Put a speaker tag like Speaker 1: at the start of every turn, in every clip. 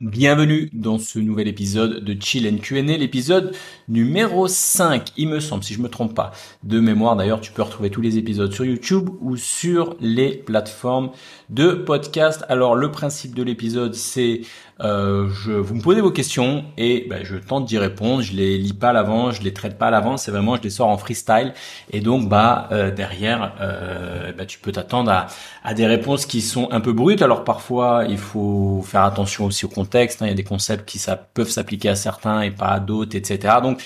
Speaker 1: Bienvenue dans ce nouvel épisode de Chill and Q&A, l'épisode numéro 5, il me semble, si je me trompe pas. De mémoire, d'ailleurs, tu peux retrouver tous les épisodes sur YouTube ou sur les plateformes de podcast. Alors, le principe de l'épisode, c'est euh, je, vous me posez vos questions et ben, je tente d'y répondre. Je les lis pas à l'avance, je les traite pas à l'avance. C'est vraiment je les sors en freestyle et donc bah euh, derrière, euh, bah, tu peux t'attendre à, à, des réponses qui sont un peu brutes. Alors parfois il faut faire attention aussi au contexte. Hein. Il y a des concepts qui ça, peuvent s'appliquer à certains et pas à d'autres, etc. Donc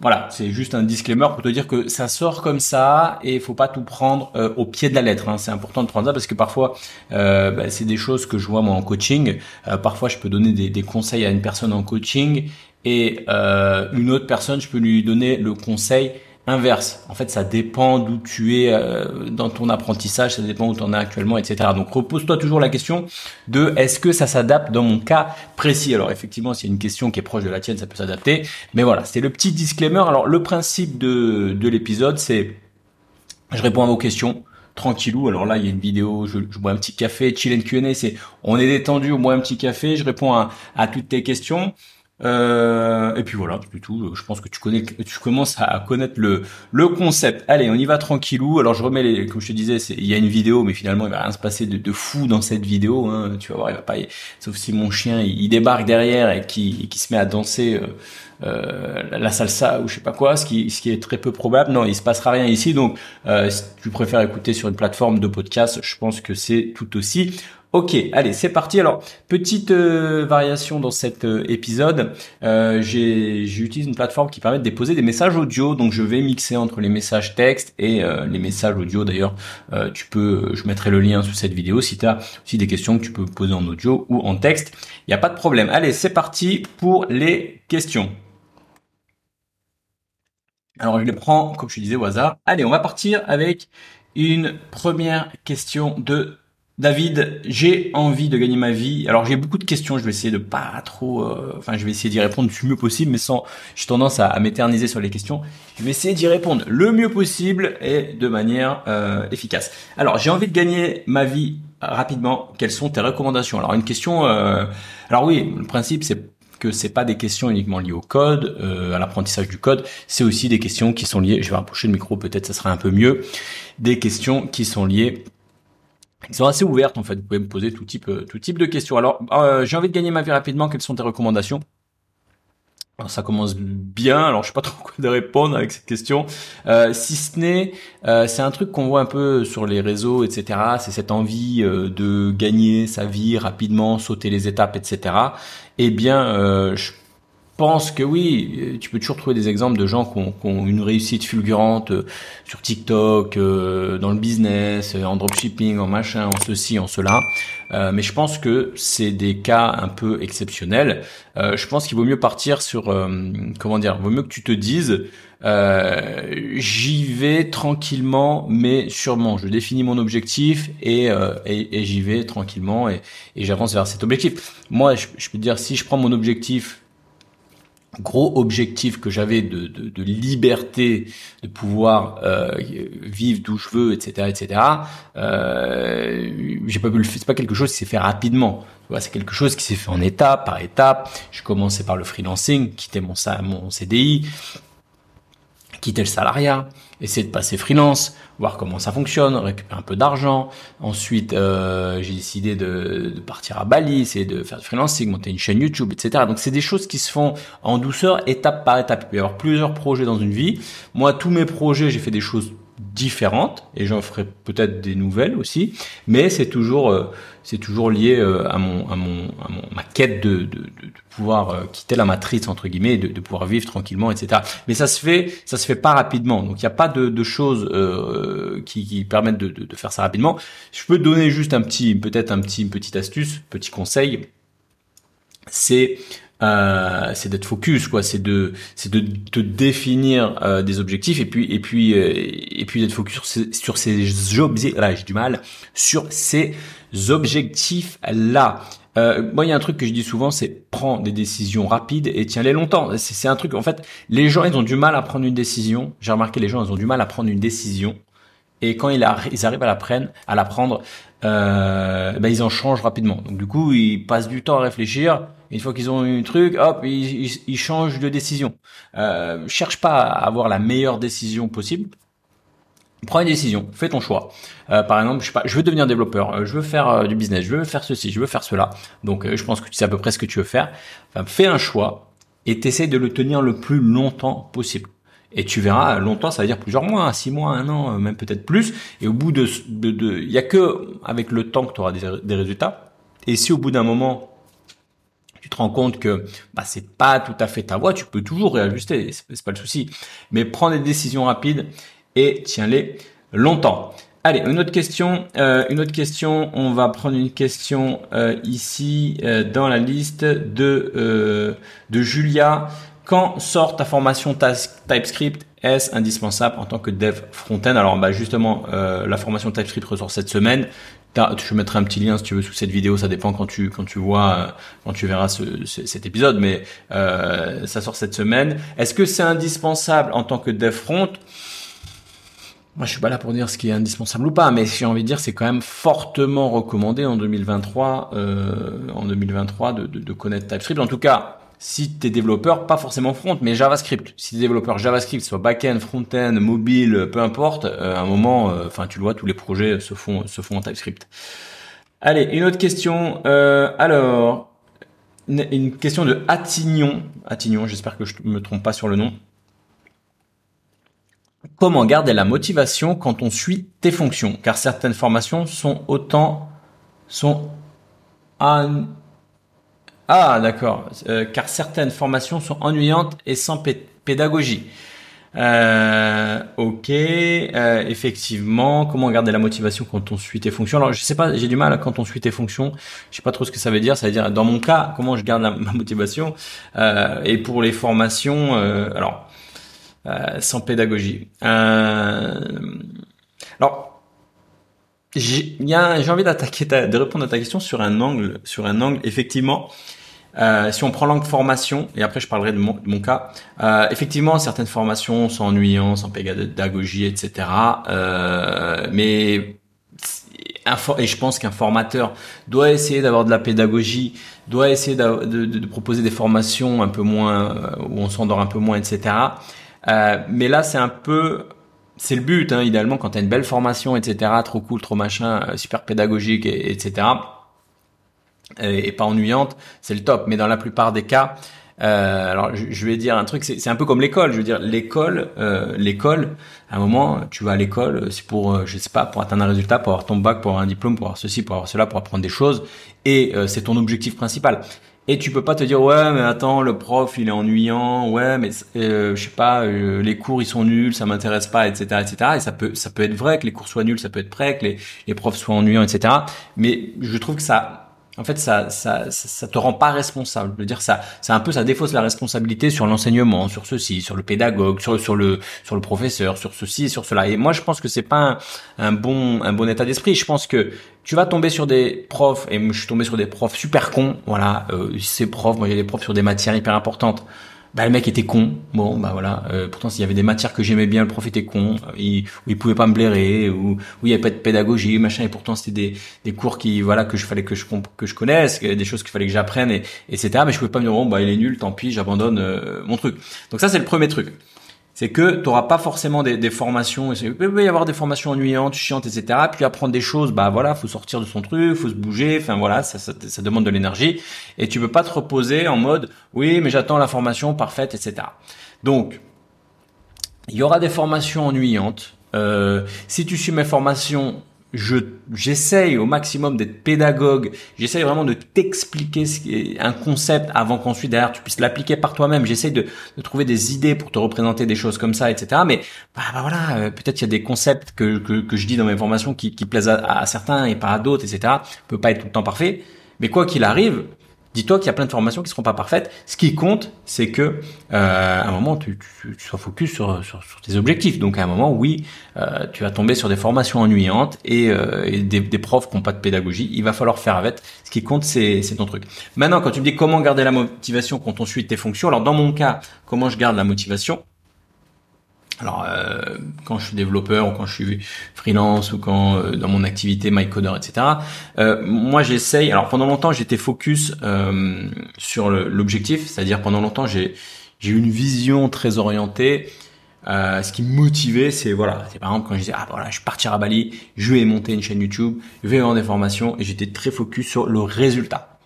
Speaker 1: voilà, c'est juste un disclaimer pour te dire que ça sort comme ça et il faut pas tout prendre euh, au pied de la lettre. Hein. C'est important de prendre ça parce que parfois euh, bah, c'est des choses que je vois moi en coaching. Euh, parfois je peux donner des, des, conseils à une personne en coaching et une autre personne je peux lui donner le conseil inverse. En fait, ça dépend d'où tu es euh, dans ton apprentissage, ça dépend où tu en es actuellement, etc. Donc, repose-toi toujours la question de est-ce que ça s'adapte dans mon cas précis? Alors, effectivement, s'il y a une question qui est proche de la tienne, ça peut s'adapter. Mais voilà, c'est le petit disclaimer. Alors, le principe de, de l'épisode, c'est je réponds à vos questions tranquillou. Alors là, il y a une vidéo, je, bois un petit café, chill and Q&A, c'est on est détendu, on boit un petit café, je réponds à toutes tes questions. Euh, et puis voilà, c'est tout. Je pense que tu connais, tu commences à connaître le le concept. Allez, on y va tranquillou. Alors je remets les, comme je te disais, il y a une vidéo, mais finalement il va rien se passer de, de fou dans cette vidéo. Hein. Tu vas voir, il va pas, sauf si mon chien il, débarque derrière et qui qui se met à danser. Euh, euh, la salsa ou je sais pas quoi, ce qui, ce qui est très peu probable. Non, il se passera rien ici. Donc, euh, si tu préfères écouter sur une plateforme de podcast, je pense que c'est tout aussi Ok, allez, c'est parti. Alors, petite euh, variation dans cet euh, épisode. Euh, J'utilise une plateforme qui permet de déposer des messages audio. Donc, je vais mixer entre les messages texte et euh, les messages audio. D'ailleurs, tu peux, je mettrai le lien sous cette vidéo si tu as aussi des questions que tu peux poser en audio ou en texte. Il n'y a pas de problème. Allez, c'est parti pour les questions. Alors, je les prends, comme je disais, au hasard. Allez, on va partir avec une première question de David, j'ai envie de gagner ma vie. Alors j'ai beaucoup de questions, je vais essayer de pas trop, euh, enfin je vais essayer d'y répondre du mieux possible, mais sans, j'ai tendance à, m'éterniser sur les questions. Je vais essayer d'y répondre le mieux possible et de manière euh, efficace. Alors j'ai envie de gagner ma vie rapidement. Quelles sont tes recommandations? Alors une question. Euh, alors oui, le principe c'est que c'est pas des questions uniquement liées au code, à l'apprentissage du code, c'est aussi des questions qui sont liées. Je vais rapprocher le micro, peut-être ça sera un peu mieux. Des questions qui sont liées ils sont assez ouvertes en fait. Vous pouvez me poser tout type, euh, tout type de questions. Alors, euh, j'ai envie de gagner ma vie rapidement. Quelles sont tes recommandations? Alors, ça commence bien. Alors, je sais pas trop quoi de répondre avec cette question. Euh, si ce n'est, euh, c'est un truc qu'on voit un peu sur les réseaux, etc. C'est cette envie de gagner sa vie rapidement, sauter les étapes, etc. Eh bien, je pense que oui, tu peux toujours trouver des exemples de gens qui ont, une réussite fulgurante euh, sur TikTok, euh, dans le business, euh, en dropshipping, en machin, en ceci, en cela. mais je pense que c'est des cas un peu exceptionnels. je pense qu'il vaut mieux partir sur, comment dire, vaut mieux que tu te dises, j'y vais tranquillement, mais sûrement. Je définis mon objectif et, et, j'y vais tranquillement et, j'avance vers cet objectif. Moi, je, je peux te dire, si je prends mon objectif gros objectif que j'avais de, de, de, liberté, de pouvoir euh, vivre d'où je veux, etc., etc. Euh, j'ai pas pu le faire. C'est pas quelque chose qui s'est fait rapidement. C'est quelque chose qui s'est fait en étape par étape. Je commençais par le freelancing, quitter mon, CDI, quitter le salariat, essayer de passer freelance, voir comment ça fonctionne, récupérer un peu d'argent. Ensuite, euh, j'ai décidé de, de, partir à Bali, essayer de faire du freelancing, monter une chaîne YouTube, etc. Donc c'est des choses qui se font en douceur, étape par étape. Il peut y avoir plusieurs projets dans une vie. Moi, tous mes projets, j'ai fait des choses différentes et j'en ferai peut-être des nouvelles aussi mais c'est toujours euh, c'est toujours lié euh, à mon à mon à mon ma quête de de, de, pouvoir euh, quitter la matrice entre guillemets de, de pouvoir vivre tranquillement etc mais ça se fait ça se fait pas rapidement. Donc il n'y a pas de, de choses qui, qui permettent de, de, faire ça rapidement. Je peux donner juste un petit peut-être un petit une petite astuce petit conseil. C'est euh, c'est d'être focus quoi c'est de c'est de te définir euh, des objectifs et puis et puis euh, et puis d'être focus sur ces, sur ces objectifs là j'ai du mal sur ces objectifs là euh, moi, il y a un truc que je dis souvent, c'est prends des décisions rapides et tiens-les longtemps. C'est un truc, en fait, les gens, ils ont du mal à prendre une décision. J'ai remarqué, les gens, ils ont du mal à prendre une décision. Et quand ils, ils arrivent à la prendre, à la prendre, euh, ben ils en changent rapidement. Donc du coup, ils passent du temps à réfléchir. Une fois qu'ils ont eu un truc, hop, ils, changent de décision. Euh, cherche pas à avoir la meilleure décision possible. Prends une décision, fais ton choix. Euh, par exemple, je sais pas, je veux devenir développeur, euh, je veux faire euh, du business, je veux faire ceci, je veux faire cela. Donc, je pense que tu sais à peu près ce que tu veux faire. Enfin, fais un choix et t'essayes de le tenir le plus longtemps possible. Et tu verras, longtemps, ça veut dire plusieurs mois, hein, six mois, un an, même peut-être plus. Et au bout de, de, de, il y a que avec le temps que tu auras des, résultats. Et si au bout d'un moment te rends compte que bah, c'est pas tout à fait ta voie, tu peux toujours réajuster, c'est pas le souci. Mais prends des décisions rapides et tiens-les longtemps. Allez, une autre question. Euh, une autre question. On va prendre une question euh, ici euh, dans la liste de de Julia. Quand sort ta formation TypeScript? Est-ce indispensable en tant que dev front-end? Alors, bah justement, la formation TypeScript ressort cette semaine. Je mettrai un petit lien si tu veux sous cette vidéo. Ça dépend quand tu quand tu vois quand tu verras ce, cet épisode, mais ça sort cette semaine. Est-ce que c'est indispensable en tant que dev front? Moi, je suis pas là pour dire ce qui est indispensable ou pas, mais j'ai envie de dire, c'est quand même fortement recommandé en 2023, euh, en 2023, de, de, de, connaître TypeScript. En tout cas, si tu es développeur, pas forcément front, mais JavaScript. Si tu es développeur JavaScript, soit back-end, front-end, mobile, peu importe, euh, à un moment, euh, enfin, tu le vois, tous les projets se font en TypeScript. Allez, une autre question. Euh, alors, une, question de Attignon. Attignon, j'espère que je me trompe pas sur le nom. Comment garder la motivation quand on suit tes fonctions? Car certaines formations sont autant sont ah d'accord. Euh, car certaines formations sont ennuyantes et sans pédagogie. Euh, ok, euh, effectivement. Comment garder la motivation quand on suit tes fonctions Alors, je sais pas, j'ai du mal quand on suit tes fonctions. Je sais pas trop ce que ça veut dire. Ça veut dire, dans mon cas, comment je garde ma motivation? Euh, et pour les formations, alors sans pédagogie. Alors, j'ai envie d'attaquer, de répondre à ta question sur un angle, sur un angle effectivement. Euh, si on prend l'angle formation, et après je parlerai de mon, de mon cas, euh, effectivement certaines formations sont ennuyantes, sans pédagogie, etc. Euh, mais et je pense qu'un formateur doit essayer d'avoir de la pédagogie, doit essayer de, de, de, proposer des formations un peu moins euh, où on s'endort un peu moins, etc. Euh, mais là, c'est un peu, c'est le but, hein, idéalement, quand tu as une belle formation, etc., trop cool, trop machin, super pédagogique, et, etc., et, pas ennuyante, c'est le top. Mais dans la plupart des cas, euh, alors je, vais dire un truc, c'est un peu comme l'école. Je veux dire, l'école, euh, l'école, à un moment, tu vas à l'école, c'est pour, je sais pas, pour atteindre un résultat, pour avoir ton bac, pour avoir un diplôme, pour avoir ceci, pour avoir cela, pour apprendre des choses, et c'est ton objectif principal. Et tu peux pas te dire ouais mais attends le prof il est ennuyant ouais mais euh, je sais pas euh, les cours ils sont nuls ça m'intéresse pas etc etc et ça peut ça peut être vrai que les cours soient nuls ça peut être vrai que les, les profs soient ennuyants etc mais je trouve que ça en fait, ça, ça, ça, te rend pas responsable. Je veux dire, ça, c'est un peu, ça défausse la responsabilité sur l'enseignement, sur ceci, sur le pédagogue, sur, sur le, sur le professeur, sur ceci, sur cela. Et moi, je pense que c'est pas un, bon, un bon état d'esprit. Je pense que tu vas tomber sur des profs, et je suis tombé sur des profs super cons. Voilà, euh, ces profs, moi, j'ai des profs sur des matières hyper importantes bah le mec était con. Bon bah voilà. Euh, pourtant s'il y avait des matières que j'aimais bien le prof était con. Il, où il pouvait pas me blairer ou où il y avait pas de pédagogie machin. Et pourtant c'était des, des cours qui voilà que je fallait que je que je connaisse des choses qu'il fallait que j'apprenne et etc mais je pouvais pas me dire bon bah il est nul tant pis j'abandonne euh, mon truc. Donc ça c'est le premier truc c'est que tu n'auras pas forcément des, des formations. Il peut y avoir des formations ennuyantes, chiantes, etc. Puis apprendre des choses, bah voilà, faut sortir de son truc, faut se bouger. Enfin voilà, ça, ça, ça demande de l'énergie. Et tu peux pas te reposer en mode, oui, mais j'attends la formation parfaite, etc. Donc, il y aura des formations ennuyantes. Euh, si tu suis mes formations je j'essaye au maximum d'être pédagogue, j'essaye vraiment de t'expliquer un concept avant qu'ensuite derrière tu puisses l'appliquer par toi-même. J'essaye de, trouver des idées pour te représenter des choses comme ça, etc. Mais bah, bah voilà, euh, peut-être il y a des concepts que, que, je dis dans mes formations qui, qui plaisent à, à, certains et pas à d'autres, etc. peut pas être tout le temps parfait. Mais quoi qu'il arrive, Dis-toi qu'il y a plein de formations qui seront pas parfaites. Ce qui compte, c'est que euh, à un moment, tu, tu, sois focus sur, sur, tes objectifs. Donc à un moment, oui, euh, tu vas tomber sur des formations ennuyantes et, euh, des, des, profs qui n'ont pas de pédagogie. Il va falloir faire avec. Ce qui compte, c'est ton truc. Maintenant, quand tu me dis comment garder la motivation quand on suit tes fonctions, alors dans mon cas, comment je garde la motivation? Alors, euh, quand je suis développeur ou quand je suis freelance ou quand euh, dans mon activité MyCoder, etc. Euh, moi, j'essaye. Alors, pendant longtemps, j'étais focus euh, sur l'objectif, c'est-à-dire pendant longtemps, j'ai j'ai eu une vision très orientée. ce qui me motivait, c'est voilà, c'est par exemple quand je disais ah voilà, je partir à Bali, je vais monter une chaîne YouTube, je vais vendre des formations, et j'étais très focus sur le résultat.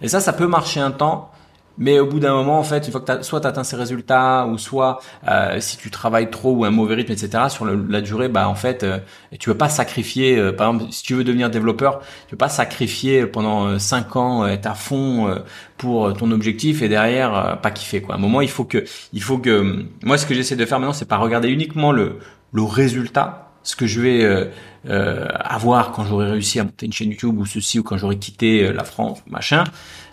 Speaker 1: Et ça, ça peut marcher un temps, mais au bout d'un moment, en fait, une fois que as, soit tu ces résultats, ou soit euh, si tu travailles trop ou un mauvais rythme, etc., sur la durée, bah en fait, euh, tu veux pas sacrifier. Euh, par exemple, si tu veux devenir développeur, tu veux pas sacrifier pendant cinq ans, être à fond pour ton objectif et derrière pas kiffer. Quoi. À un moment, il faut que, il faut que, moi, ce que j'essaie de faire maintenant, c'est pas regarder uniquement le le résultat, ce que je vais euh, euh, avoir quand j'aurai réussi à monter une chaîne YouTube ou ceci ou quand j'aurai quitté euh, la France, machin.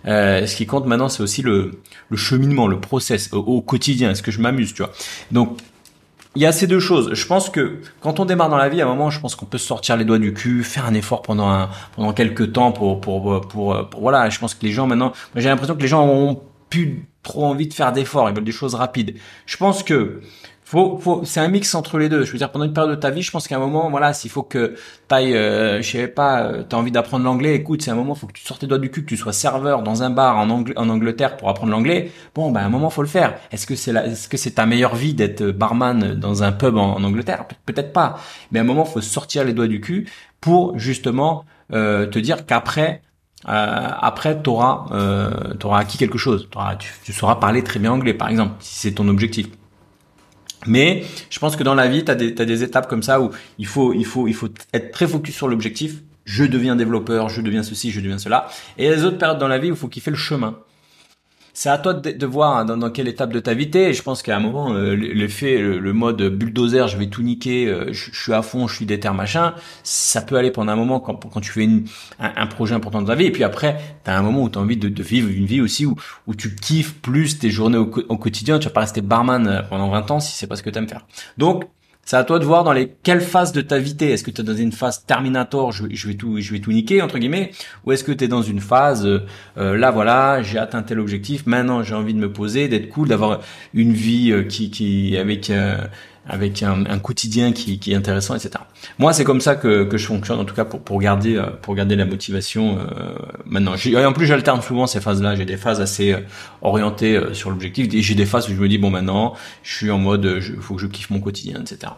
Speaker 1: Euh, ce qui compte maintenant, c'est aussi le, cheminement, le process au, quotidien. Est-ce que je m'amuse, tu vois? Donc il y a ces deux choses. Je pense que quand on démarre dans la vie, à un moment, je pense qu'on peut sortir les doigts du cul, faire un effort pendant un, pendant quelques temps pour, pour, pour, pour, voilà. Je pense que les gens maintenant, j'ai l'impression que les gens ont plus trop envie de faire d'efforts. Ils veulent des choses rapides. Je pense que faut, faut, c'est un mix entre les deux. Je veux dire, pendant une période de ta vie, je pense qu'à un moment, voilà, s'il faut que t'ailles, euh, je sais pas, euh, t'as envie d'apprendre l'anglais, écoute, c'est un moment, faut que tu sortes tes doigts du cul, que tu sois serveur dans un bar en, Angleterre pour apprendre l'anglais. Bon, ben, à un moment, faut le faire. Est-ce que c'est est-ce que c'est ta meilleure vie d'être barman dans un pub en, Angleterre? Peut-être pas. Mais à un moment, faut sortir les doigts du cul pour justement euh, te dire qu'après, euh, après, tu auras, euh, acquis quelque chose. Tu, sauras parler très bien anglais, par exemple, si c'est ton objectif. Mais je pense que dans la vie, tu as, as, des étapes comme ça où il faut, il faut, il faut être très focus sur l'objectif. Je deviens développeur, je deviens ceci, je deviens cela. Et les autres périodes dans la vie où il faut kiffer le chemin c'est à toi de, voir hein, dans, quelle étape de ta vie t'es. Je pense qu'à un moment, euh, l'effet, le, le, mode bulldozer, je vais tout niquer, euh, je, suis à fond, je suis déter machin, ça peut aller pendant un moment quand, quand tu fais une, un, projet important de ta vie. Et puis après, t'as un moment où t'as envie de, de, vivre une vie aussi où, où tu kiffes plus tes journées au, au quotidien. Tu vas pas rester barman euh, pendant 20 ans si c'est pas ce que t'aimes faire. Donc, c'est à toi de voir dans les quelles phases de ta vie Est-ce que tu es dans une phase terminator, je, vais tout je vais tout niquer entre guillemets, ou est-ce que tu es dans une phase euh, là voilà, j'ai atteint tel objectif, maintenant j'ai envie de me poser, d'être cool, d'avoir une vie euh, qui qui avec euh, avec un, un quotidien qui, qui, est intéressant, etc. Moi, c'est comme ça que, que je fonctionne, en tout cas pour, pour garder euh, pour garder la motivation euh, maintenant. En plus, j'alterne souvent ces phases-là. J'ai des phases assez euh, orientées euh, sur l'objectif, et j'ai des phases où je me dis bon, maintenant, je suis en mode, il faut que je kiffe mon quotidien, etc.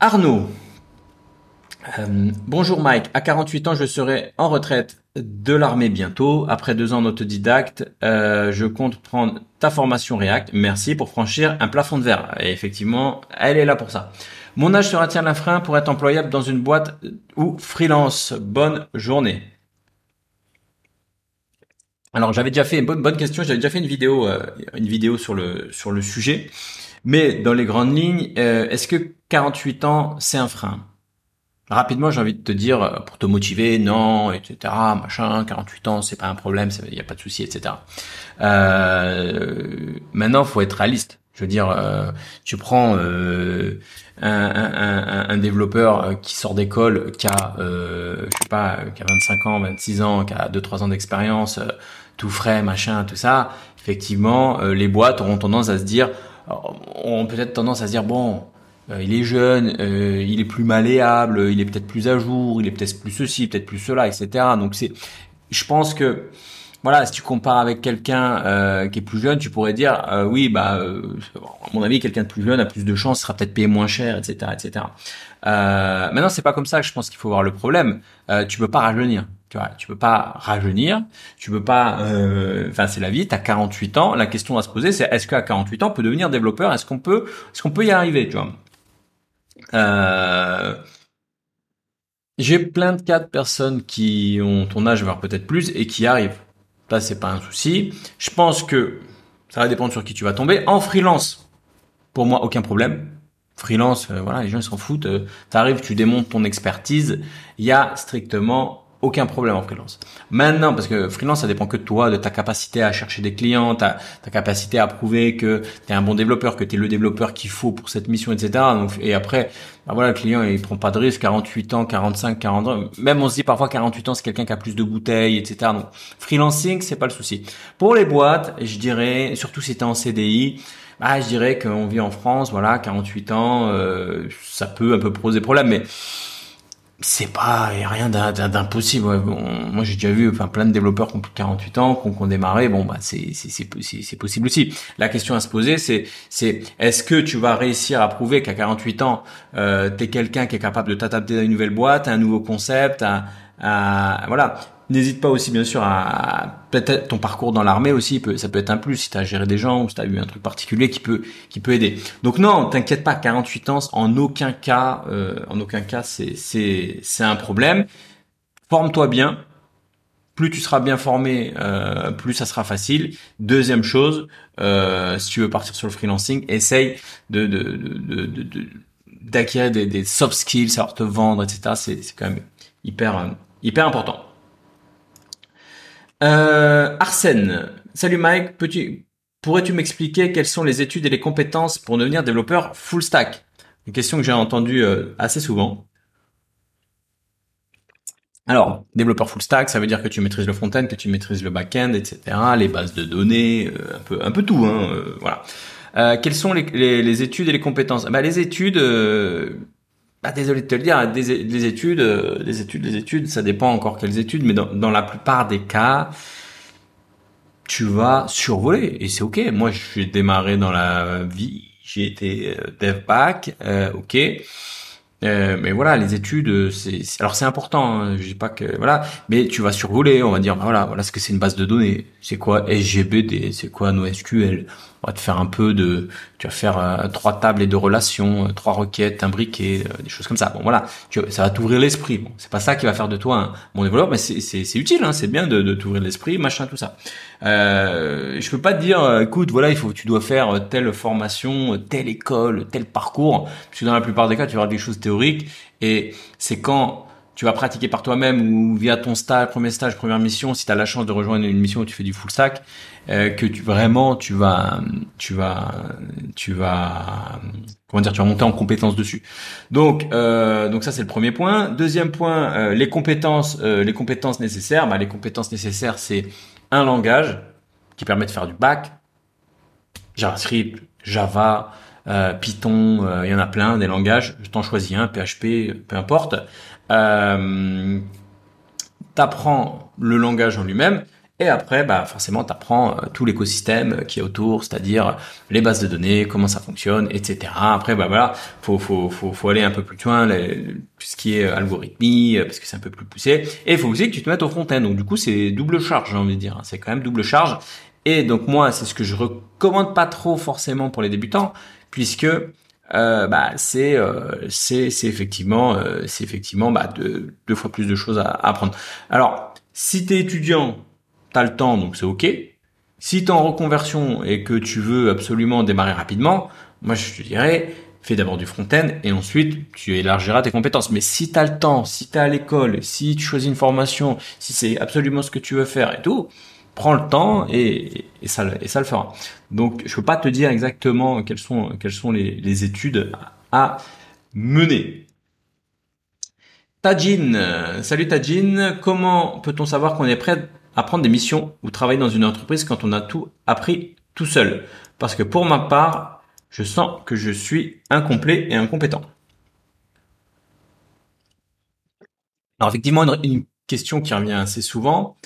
Speaker 1: Arnaud, euh, bonjour Mike, à 48 ans je serai en retraite de l'armée bientôt. Après deux ans d'autodidacte, euh, je compte prendre ta formation React. Merci pour franchir un plafond de verre. Et effectivement, elle est là pour ça. Mon âge sera-t-il un frein pour être employable dans une boîte ou freelance Bonne journée. Alors j'avais déjà fait une bonne bonne question. J'avais déjà fait une vidéo euh, une vidéo sur le sur le sujet. Mais dans les grandes lignes, est-ce que 48 ans c'est un frein? Rapidement, j'ai envie de te dire, euh, pour te motiver, non, etc., machin, 48 ans, c'est pas un problème, il n'y a pas de souci, etc. Euh, maintenant, faut être réaliste. Je veux dire, euh, tu prends euh, un, un, un, développeur qui sort d'école, qui a, euh, je sais pas, qui a 25 ans, 26 ans, qui a 2-3 ans d'expérience, tout frais, machin, tout ça. Effectivement, les boîtes auront tendance à se dire, ont peut-être tendance à se dire, bon, euh, il est jeune, euh, il est plus malléable, il est peut-être plus à jour, il est peut-être plus ceci, peut-être plus cela, etc. Donc c'est, je pense que voilà, si tu compares avec quelqu'un euh, qui est plus jeune, tu pourrais dire oui, bah à mon avis, quelqu'un de plus jeune a plus de chances, sera peut-être payé moins cher, etc., etc. Euh, maintenant, c'est pas comme ça je pense qu'il faut voir le problème. Euh, tu peux pas rajeunir. Tu vois, tu peux pas rajeunir, tu peux pas. Enfin, c'est la vie. T'as 48 ans. La question à se poser, c'est est-ce qu'à 48 ans, on peut devenir développeur? Est-ce qu'on peut, est-ce qu'on peut y arriver Tu vois? Euh, j'ai plein de cas de personnes qui ont ton âge, voire peut-être plus, et qui arrivent. Ça, c'est pas un souci. Je pense que ça va dépendre sur qui tu vas tomber. En freelance, pour moi, aucun problème. Freelance, euh, voilà, les gens s'en foutent. Euh, tu arrives, tu démontes ton expertise. Il y a strictement aucun problème en freelance. Maintenant, parce que freelance, ça dépend que de toi, de ta capacité à chercher des clients, ta, ta capacité à prouver que tu es un bon développeur, que tu es le développeur qu'il faut pour cette mission, etc. Donc, et après, bah voilà, le client, il prend pas de risque, 48 ans, 45, 40 ans. Même on se dit parfois 48 ans, c'est quelqu'un qui a plus de bouteilles, etc. Donc, freelancing, c'est pas le souci. Pour les boîtes, je dirais, surtout si tu es en CDI, bah, je dirais qu'on vit en France, voilà, 48 ans, euh, ça peut un peu poser problème, mais c'est pas rien d'impossible. moi, j'ai déjà vu enfin plein de développeurs qui ont plus de 48 ans, qui ont, démarré. Bon, bah c'est c'est possible aussi. La question à se poser, c'est c'est est-ce que tu vas réussir à prouver qu'à 48 ans, euh, t'es quelqu'un qui est capable de t'adapter à une nouvelle boîte, à un nouveau concept, à, à voilà. N'hésite pas aussi bien sûr à peut-être ton parcours dans l'armée aussi, ça peut être un plus si tu as géré des gens ou si tu as eu un truc particulier qui peut qui peut aider. Donc non, t'inquiète pas, 48 ans en aucun cas euh, en aucun cas c'est c'est c'est un problème. Forme-toi bien. Plus tu seras bien formé, euh, plus ça sera facile. Deuxième chose, euh, si tu veux partir sur le freelancing, essaye de de de, de, d'acquérir des, des soft skills, savoir te vendre, etc. C'est, c'est quand même hyper, hyper important. Euh, Arsène, salut Mike, peux-tu, pourrais-tu m'expliquer quelles sont les études et les compétences pour devenir développeur full stack? Une question que j'ai entendue euh, assez souvent. Alors, développeur full stack, ça veut dire que tu maîtrises le front-end, que tu maîtrises le back-end, etc., les bases de données, euh, un peu, un peu tout, hein, voilà. quelles sont les, les, études et les compétences? Bah, Les études, bah, désolé de te le dire, des, études, euh, des études, des études, ça dépend encore quelles études, mais dans, la plupart des cas, tu vas survoler et c'est ok. Moi, j'ai démarré dans la vie, j'ai été euh, dev back, euh, ok. Euh, mais voilà, les études, c'est alors c'est important. Hein, je dis pas que voilà, mais tu vas survoler. On va dire voilà, voilà ce que c'est une base de données. C'est quoi SGBD C'est quoi NoSQL On va te faire un peu de, tu vas faire euh, trois tables et deux relations, euh, trois requêtes, un briquet, des choses comme ça. Bon voilà, tu, ça va t'ouvrir l'esprit. Bon, c'est pas ça qui va faire de toi un bon développeur, mais c'est utile. Hein, c'est bien de, de t'ouvrir l'esprit, machin, tout ça. Euh, je peux pas te dire, écoute, voilà, il faut, tu dois faire telle formation, telle école, tel parcours, parce que dans la plupart des cas, tu vas avoir des choses théoriques, et c'est quand tu vas pratiquer par toi-même ou via ton stage, premier stage, première mission, si tu as la chance de rejoindre une mission où tu fais du full stack, euh, que tu vraiment tu vas tu vas tu vas comment dire tu vas monter en compétence dessus. Donc euh, donc ça c'est le premier point. Deuxième point, euh, les compétences les compétences nécessaires. Bah, les compétences nécessaires c'est un langage qui permet de faire du back, JavaScript, Java, Python, il y en a plein des langages. Je t'en choisis un, PHP, peu importe. Euh, t'apprends le langage en lui-même. Et après, bah forcément, tu apprends euh, tout l'écosystème qui est autour, c'est-à-dire les bases de données, comment ça fonctionne, etc. Après, bah voilà, faut faut faut, aller un peu plus loin, tout ce qui est algorithmie, parce que c'est un peu plus poussé. Et il faut aussi que tu te mettes au front-end. Donc du coup, c'est double charge, j'ai envie de dire. C'est quand même double charge. Et donc moi, c'est ce que je recommande pas trop forcément pour les débutants, puisque euh, bah, c'est euh, c'est effectivement euh, c'est effectivement bah, deux, deux fois plus de choses à, apprendre. Alors, si tu es étudiant, tu as le temps, donc c'est OK. Si tu es en reconversion et que tu veux absolument démarrer rapidement, moi je te dirais fais d'abord du front-end et ensuite tu élargiras tes compétences. Mais si tu as le temps, si tu es à l'école, si tu choisis une formation, si c'est absolument ce que tu veux faire et tout, prends le temps et, ça, le fera. Donc, je peux pas te dire exactement quelles sont, les études à mener. Tajin, salut Tajin, comment peut-on savoir qu'on est prêt à prendre des missions ou travailler dans une entreprise quand on a tout appris tout seul? Parce que pour ma part, je sens que je suis incomplet et incompétent. Alors effectivement, une question qui revient assez souvent,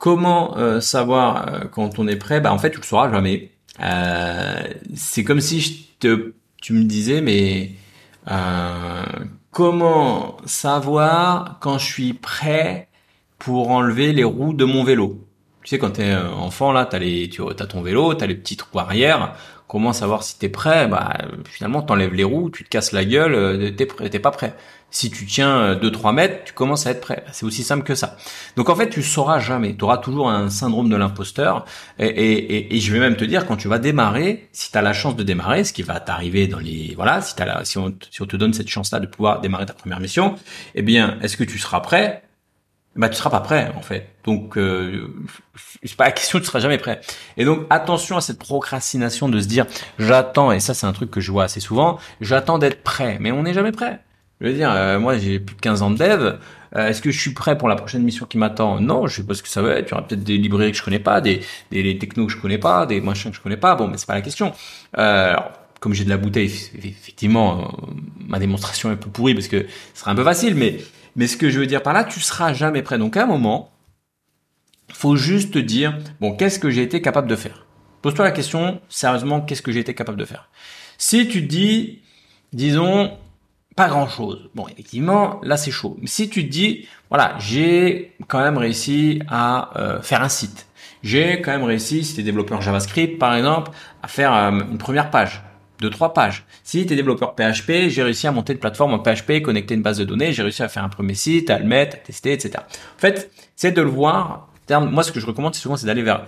Speaker 1: Comment euh, savoir euh, quand on est prêt Bah en fait, tu le sauras jamais. Euh, c'est comme si je te, tu me disais, mais comment savoir quand je suis prêt pour enlever les roues de mon vélo? Tu sais, quand t'es enfant, là, t'as les, tu as ton vélo, t'as les petites roues arrière. Comment savoir si t'es prêt Bah finalement, t'enlèves les roues, tu te casses la gueule, t'es prêt, pas prêt si tu tiens 2-3 mètres, tu commences à être prêt. C'est aussi simple que ça. Donc en fait, tu sauras jamais. Tu auras toujours un syndrome de l'imposteur. Et, et, et, je vais même te dire, quand tu vas démarrer, si tu as la chance de démarrer, ce qui va t'arriver dans les... Voilà, si, la, si on te donne cette chance-là de pouvoir démarrer ta première mission, eh bien, est-ce que tu seras prêt? Bah tu seras pas prêt en fait. Donc euh, c'est pas la question, tu seras jamais prêt. Et donc attention à cette procrastination de se dire j'attends et ça c'est un truc que je vois assez souvent, j'attends d'être prêt, mais on n'est jamais prêt. Je veux dire, euh, moi j'ai plus de 15 ans de dev. Euh, est-ce que je suis prêt pour la prochaine mission qui m'attend? Non, je sais pas ce que ça va être. Il y aura peut-être des librairies que je connais pas, des, des, technos que je connais pas, des machins que je connais pas. Bon, mais c'est pas la question. Euh, alors, comme j'ai de la bouteille, effectivement, euh, ma démonstration est un peu pourrie parce que ce sera un peu facile, mais mais ce que je veux dire par là, tu seras jamais prêt. Donc à un moment, faut juste te dire bon, qu'est-ce que j'ai été capable de faire? Pose-toi la question sérieusement, qu'est-ce que j'ai été capable de faire? Si tu te dis, disons, pas grand-chose. Bon, effectivement, là c'est chaud. Mais si tu te dis, voilà, j'ai quand même réussi à euh, faire un site. J'ai quand même réussi, si tu es développeur JavaScript par exemple, à faire euh, une première page de trois pages. Si tu es développeur PHP, j'ai réussi à monter une plateforme en PHP, connecter une base de données, j'ai réussi à faire un premier site, à le mettre, à tester, etc. En fait, c'est de le voir. Moi, ce que je recommande souvent, c'est d'aller vers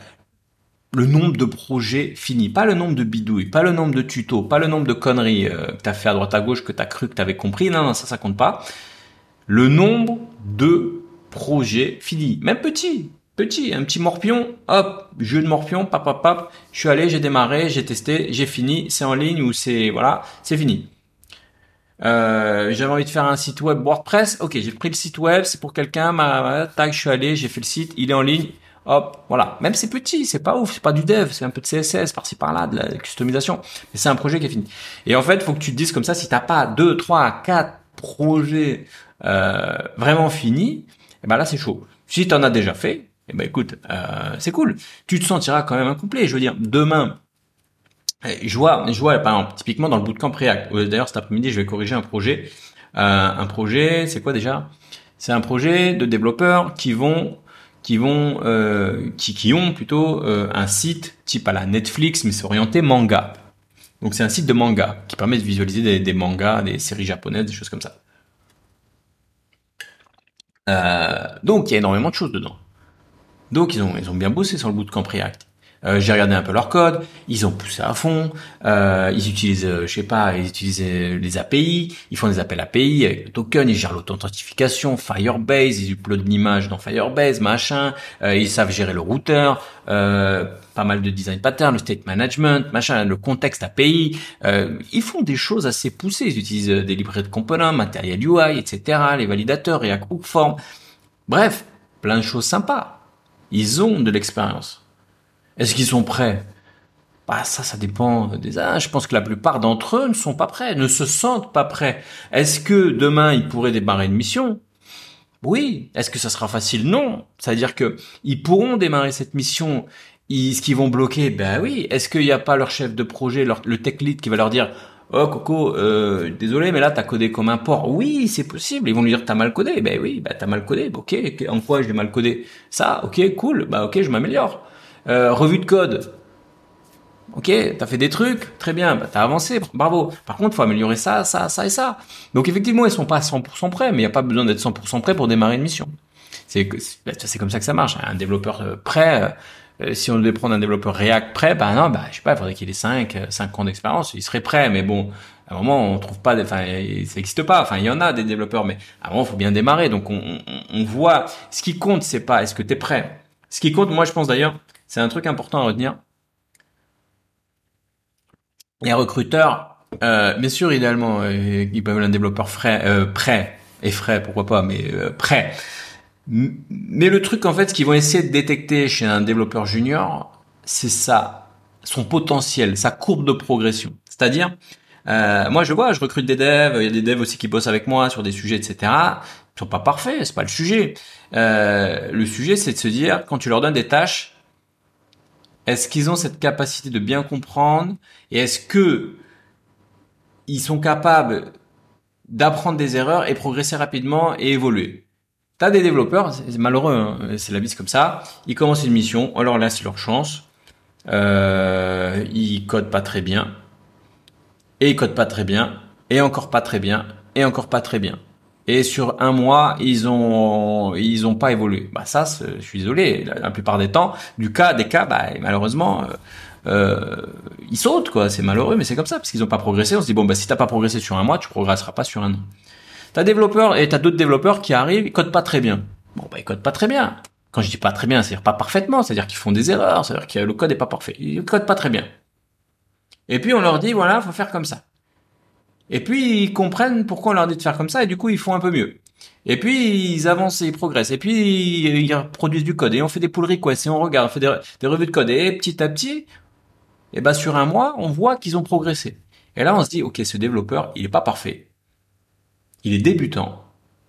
Speaker 1: le nombre de projets finis, pas le nombre de bidouilles, pas le nombre de tutos, pas le nombre de conneries euh, que tu as fait à droite à gauche, que tu as cru que tu avais compris. Non, non, ça, ça compte pas. Le nombre de projets finis, même petits, petit, un petit morpion, hop, jeu de morpion, pap, pap, pap, je suis allé, j'ai démarré, j'ai testé, j'ai fini, c'est en ligne ou c'est, voilà, c'est fini. Euh, j'avais envie de faire un site web WordPress, ok, j'ai pris le site web, c'est pour quelqu'un, ma, tac, je suis allé, j'ai fait le site, il est en ligne, hop, voilà. Même c'est petit, c'est pas ouf, c'est pas du dev, c'est un peu de CSS par-ci par-là, de la customisation, mais c'est un projet qui est fini. Et en fait, faut que tu te dises comme ça, si t'as pas deux, trois, quatre projets euh, vraiment finis, et eh ben là c'est chaud. Si tu en as déjà fait, eh ben écoute, euh, c'est cool. Tu te sentiras quand même incomplet. Je veux dire, demain, eh, je vois, je vois par exemple, typiquement dans le bootcamp React. D'ailleurs, cet après-midi, je vais corriger un projet. Euh, un projet, c'est quoi déjà? C'est un projet de développeurs qui vont qui vont euh, qui, ont plutôt un site type à la Netflix mais c'est orienté manga. Donc c'est un site de manga qui permet de visualiser des, mangas, des séries japonaises, des choses comme ça. Donc il y a énormément de choses dedans. Donc ils ont, ils ont bien bossé sur le bootcamp React. Euh, j'ai regardé un peu leur code, ils ont poussé à fond, euh, ils utilisent, euh, je sais pas, ils utilisent euh, les API, ils font des appels API avec le token, ils gèrent l'authentification, Firebase, ils uploadent une image dans Firebase, machin, euh, ils savent gérer le routeur, pas mal de design pattern, le state management, machin, le contexte API, ils font des choses assez poussées, ils utilisent des librairies de components, matériel UI, etc., les validateurs, React Hook Form, bref, plein de choses sympas. Ils ont de l'expérience. Est-ce qu'ils sont prêts? Bah ça, ça dépend des âges. Je pense que la plupart d'entre eux ne sont pas prêts, ne se sentent pas prêts. Est-ce que demain ils pourraient démarrer une mission? Oui. Est-ce que ça sera facile? Non. C'est-à-dire que ils pourront démarrer cette mission. Ils, ce qu'ils vont bloquer, ben oui. Est-ce qu'il n'y a pas leur chef de projet, leur, le tech lead qui va leur dire Oh Coco, euh, désolé, mais là t'as codé comme un porc. Oui, c'est possible. Ils vont lui dire t'as mal codé. Ben oui, ben t'as mal codé. Ok, en quoi j'ai mal codé? Ça, ok, cool. Bah ok, je m'améliore. Euh, revue de code. Ok, t'as fait des trucs, très bien, bah, t'as avancé, bravo. Par contre, faut améliorer ça, ça, ça et ça. Donc effectivement, ils sont pas à 100% prêts, mais il n'y a pas besoin d'être 100% prêt pour démarrer une mission. C'est bah, c'est comme ça que ça marche. Un développeur euh, prêt, euh, si on devait prendre un développeur React prêt, bah non, bah je sais pas, il faudrait qu'il ait 5, 5 ans d'expérience, il serait prêt, mais bon, à un moment, on trouve pas, enfin, ça n'existe pas. Enfin, il y en a des développeurs, mais à un moment, faut bien démarrer. Donc, on, on, on voit. Ce qui compte, c'est pas est-ce que tu es prêt. Ce qui compte, moi, je pense d'ailleurs, c'est un truc important à retenir. Les recruteurs, euh, bien sûr, idéalement, euh, ils peuvent un développeur frais, euh, prêt et frais, pourquoi pas, mais euh, prêt. Mais le truc, en fait, qu'ils vont essayer de détecter chez un développeur junior, c'est ça, son potentiel, sa courbe de progression. C'est-à-dire, euh, moi, je vois, je recrute des devs, il y a des devs aussi qui bossent avec moi sur des sujets, etc. Ils sont pas parfaits, c'est pas le sujet. Euh, le sujet, c'est de se dire, quand tu leur donnes des tâches, est-ce qu'ils ont cette capacité de bien comprendre et est-ce que ils sont capables d'apprendre des erreurs et progresser rapidement et évoluer? T'as des développeurs, c'est malheureux, hein, c'est la c'est comme ça. Ils commencent une mission, on leur laisse leur chance. Euh, ils codent pas très bien, et ils codent pas très bien, et encore pas très bien, et encore pas très bien et sur un mois ils ont ils ont pas évolué. Bah ça, je suis désolé. La, plupart des temps, du cas des cas, bah malheureusement. Euh, euh, ils sautent quoi, c'est malheureux mais c'est comme ça parce qu'ils ont pas progressé. On se dit bon bah si t'as pas progressé sur un mois, tu progresseras pas sur un an. T'as développeurs et t'as d'autres développeurs qui arrivent, ils codent pas très bien. Bon, bah, ils codent pas très bien. Quand je dis pas très bien, c'est-à-dire pas parfaitement, c'est-à-dire qu'ils font des erreurs, c'est-à-dire que le code est pas parfait. Ils codent pas très bien. Et puis on leur dit voilà, faut faire comme ça. Et puis ils comprennent pourquoi on leur dit de faire comme ça et du coup ils font un peu mieux. Et puis ils avancent et ils progressent. Et puis ils produisent du code et on fait des pull requests et on regarde, on fait des, revues de code et petit à petit, et eh ben sur un mois, on voit qu'ils ont progressé. Et là on se dit ok, ce développeur, il est pas parfait. Il est débutant.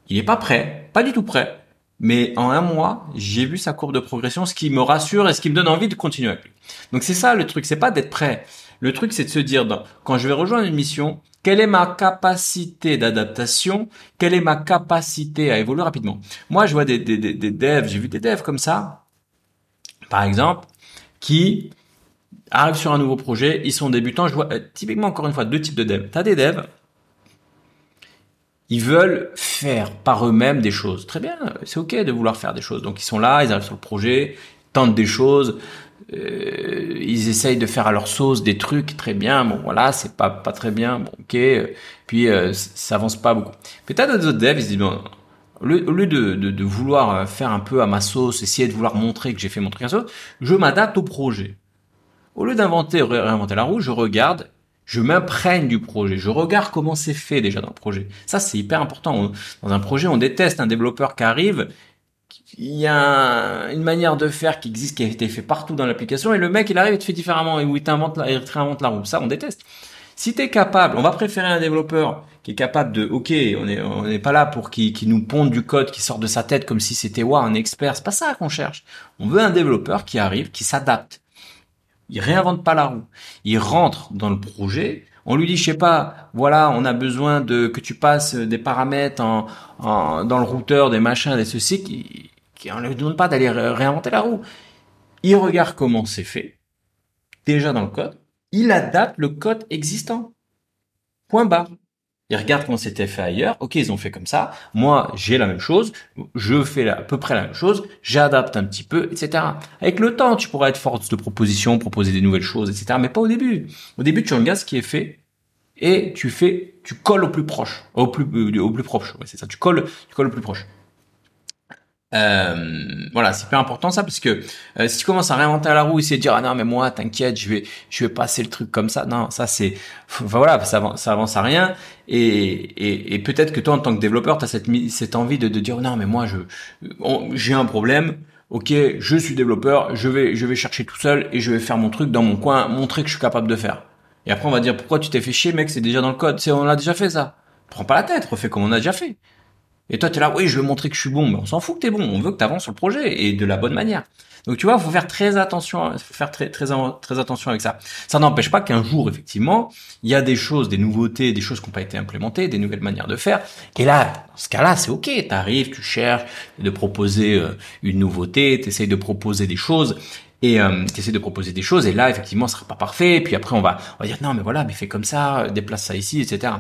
Speaker 1: Il est pas prêt, pas du tout prêt. Mais en un mois, j'ai vu sa courbe de progression, ce qui me rassure et ce qui me donne envie de continuer avec. Donc c'est ça le truc, c'est pas d'être prêt. Le truc, c'est de se dire, quand je vais rejoindre une mission, quelle est ma capacité d'adaptation? Quelle est ma capacité à évoluer rapidement? Moi, je vois des, des, des, devs, j'ai vu des devs comme ça, par exemple, qui arrivent sur un nouveau projet, ils sont débutants. Je vois euh, typiquement, encore une fois, deux types de devs. Tu as des devs, ils veulent faire par eux-mêmes des choses. Très bien, c'est ok de vouloir faire des choses. Donc ils sont là, ils arrivent sur le projet, tentent des choses, euh, ils essayent de faire à leur sauce des trucs très bien. Bon, voilà, c'est pas pas très bien. Bon, ok. Puis euh, ça avance pas beaucoup. Peut-être d'autres devs, ils se disent bon, au lieu, de, de, vouloir faire un peu à ma sauce, essayer de vouloir montrer que j'ai fait mon truc à sauce, je m'adapte au projet. Au lieu d'inventer, réinventer la roue, je regarde, je m'imprègne du projet, je regarde comment c'est fait déjà dans le projet. Ça, c'est hyper important. Dans un projet, on déteste un développeur qui arrive il y a une manière de faire qui existe, qui a été fait partout dans l'application, et le mec, il arrive et te fait différemment, et où il t'invente la, il la roue. Ça, on déteste. Si t'es capable, on va préférer un développeur qui est capable de, ok, on est, on n'est pas là pour qu'il qui nous ponde du code qui sort de sa tête comme si c'était ouais, un expert. C'est pas ça qu'on cherche. On veut un développeur qui arrive, qui s'adapte. Il réinvente pas la roue. Il rentre dans le projet. On lui dit, je sais pas, voilà, on a besoin de que tu passes des paramètres en, en dans le routeur, des machins, des ceci. Qui, on ne lui demande pas d'aller réinventer la roue. Il regarde comment c'est fait, déjà dans le code. Il adapte le code existant. Point barre. Il regarde comment c'était fait ailleurs. Ok, ils ont fait comme ça. Moi, j'ai la même chose. Je fais à peu près la même chose. J'adapte un petit peu, etc. Avec le temps, tu pourras être force de proposition, proposer des nouvelles choses, etc. Mais pas au début. Au début, tu regardes ce qui est fait et tu fais, tu colles au plus proche, au plus, euh, au plus proche. C'est ça. Tu colles, tu colles au plus proche. Euh, voilà, c'est hyper important ça parce que euh, si tu commences à réinventer la roue, essayer de dire ah non mais moi t'inquiète, je vais je vais passer le truc comme ça. Non, ça c'est enfin, voilà, ça avance, ça avance à rien et et, et peut-être que toi en tant que développeur, tu as cette cette envie de, de dire non mais moi je j'ai un problème. OK, je suis développeur, je vais je vais chercher tout seul et je vais faire mon truc dans mon coin, montrer que je suis capable de faire. Et après on va dire pourquoi tu t'es fait chier mec, c'est déjà dans le code, c'est on l'a déjà fait ça. Prends pas la tête, refais comme on a déjà fait. Et toi, tu es là, oui, je veux montrer que je suis bon, mais on s'en fout que tu es bon, on veut que tu avances sur le projet et de la bonne manière. Donc tu vois, faut faire très attention, faut faire très très très attention avec ça. Ça n'empêche pas qu'un jour, effectivement, il y a des choses, des nouveautés, des choses qui n'ont pas été implémentées, des nouvelles manières de faire. Et là, dans ce cas-là, c'est ok. Tu arrives, tu cherches de proposer euh, une nouveauté, tu essayes de proposer des choses et euh, tu essaies de proposer des choses et là effectivement ce sera pas parfait et puis après on va on va dire non mais voilà mais fais comme ça déplace ça ici etc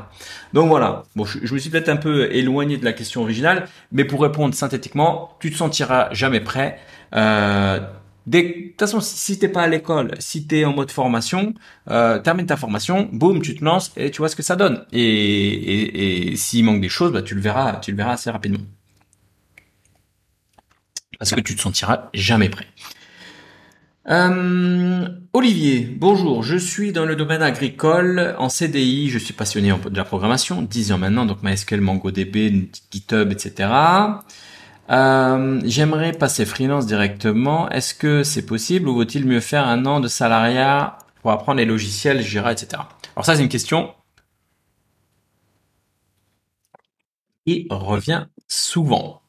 Speaker 1: donc voilà bon je, je me suis peut-être un peu éloigné de la question originale mais pour répondre synthétiquement tu te sentiras jamais prêt euh, de toute façon, si t'es pas à l'école, si t'es en mode formation, euh, termine ta formation, boum, tu te lances et tu vois ce que ça donne. Et, et, et s'il manque des choses, bah, tu le verras, tu le verras assez rapidement. Parce que tu te sentiras jamais prêt. Euh, Olivier, bonjour. Je suis dans le domaine agricole en CDI. Je suis passionné de la programmation, 10 ans maintenant, donc MySQL, MongoDB, GitHub, etc. Euh, J'aimerais passer freelance directement. Est-ce que c'est possible ou vaut-il mieux faire un an de salariat pour apprendre les logiciels, Jira, etc. Alors ça, c'est une question qui revient souvent.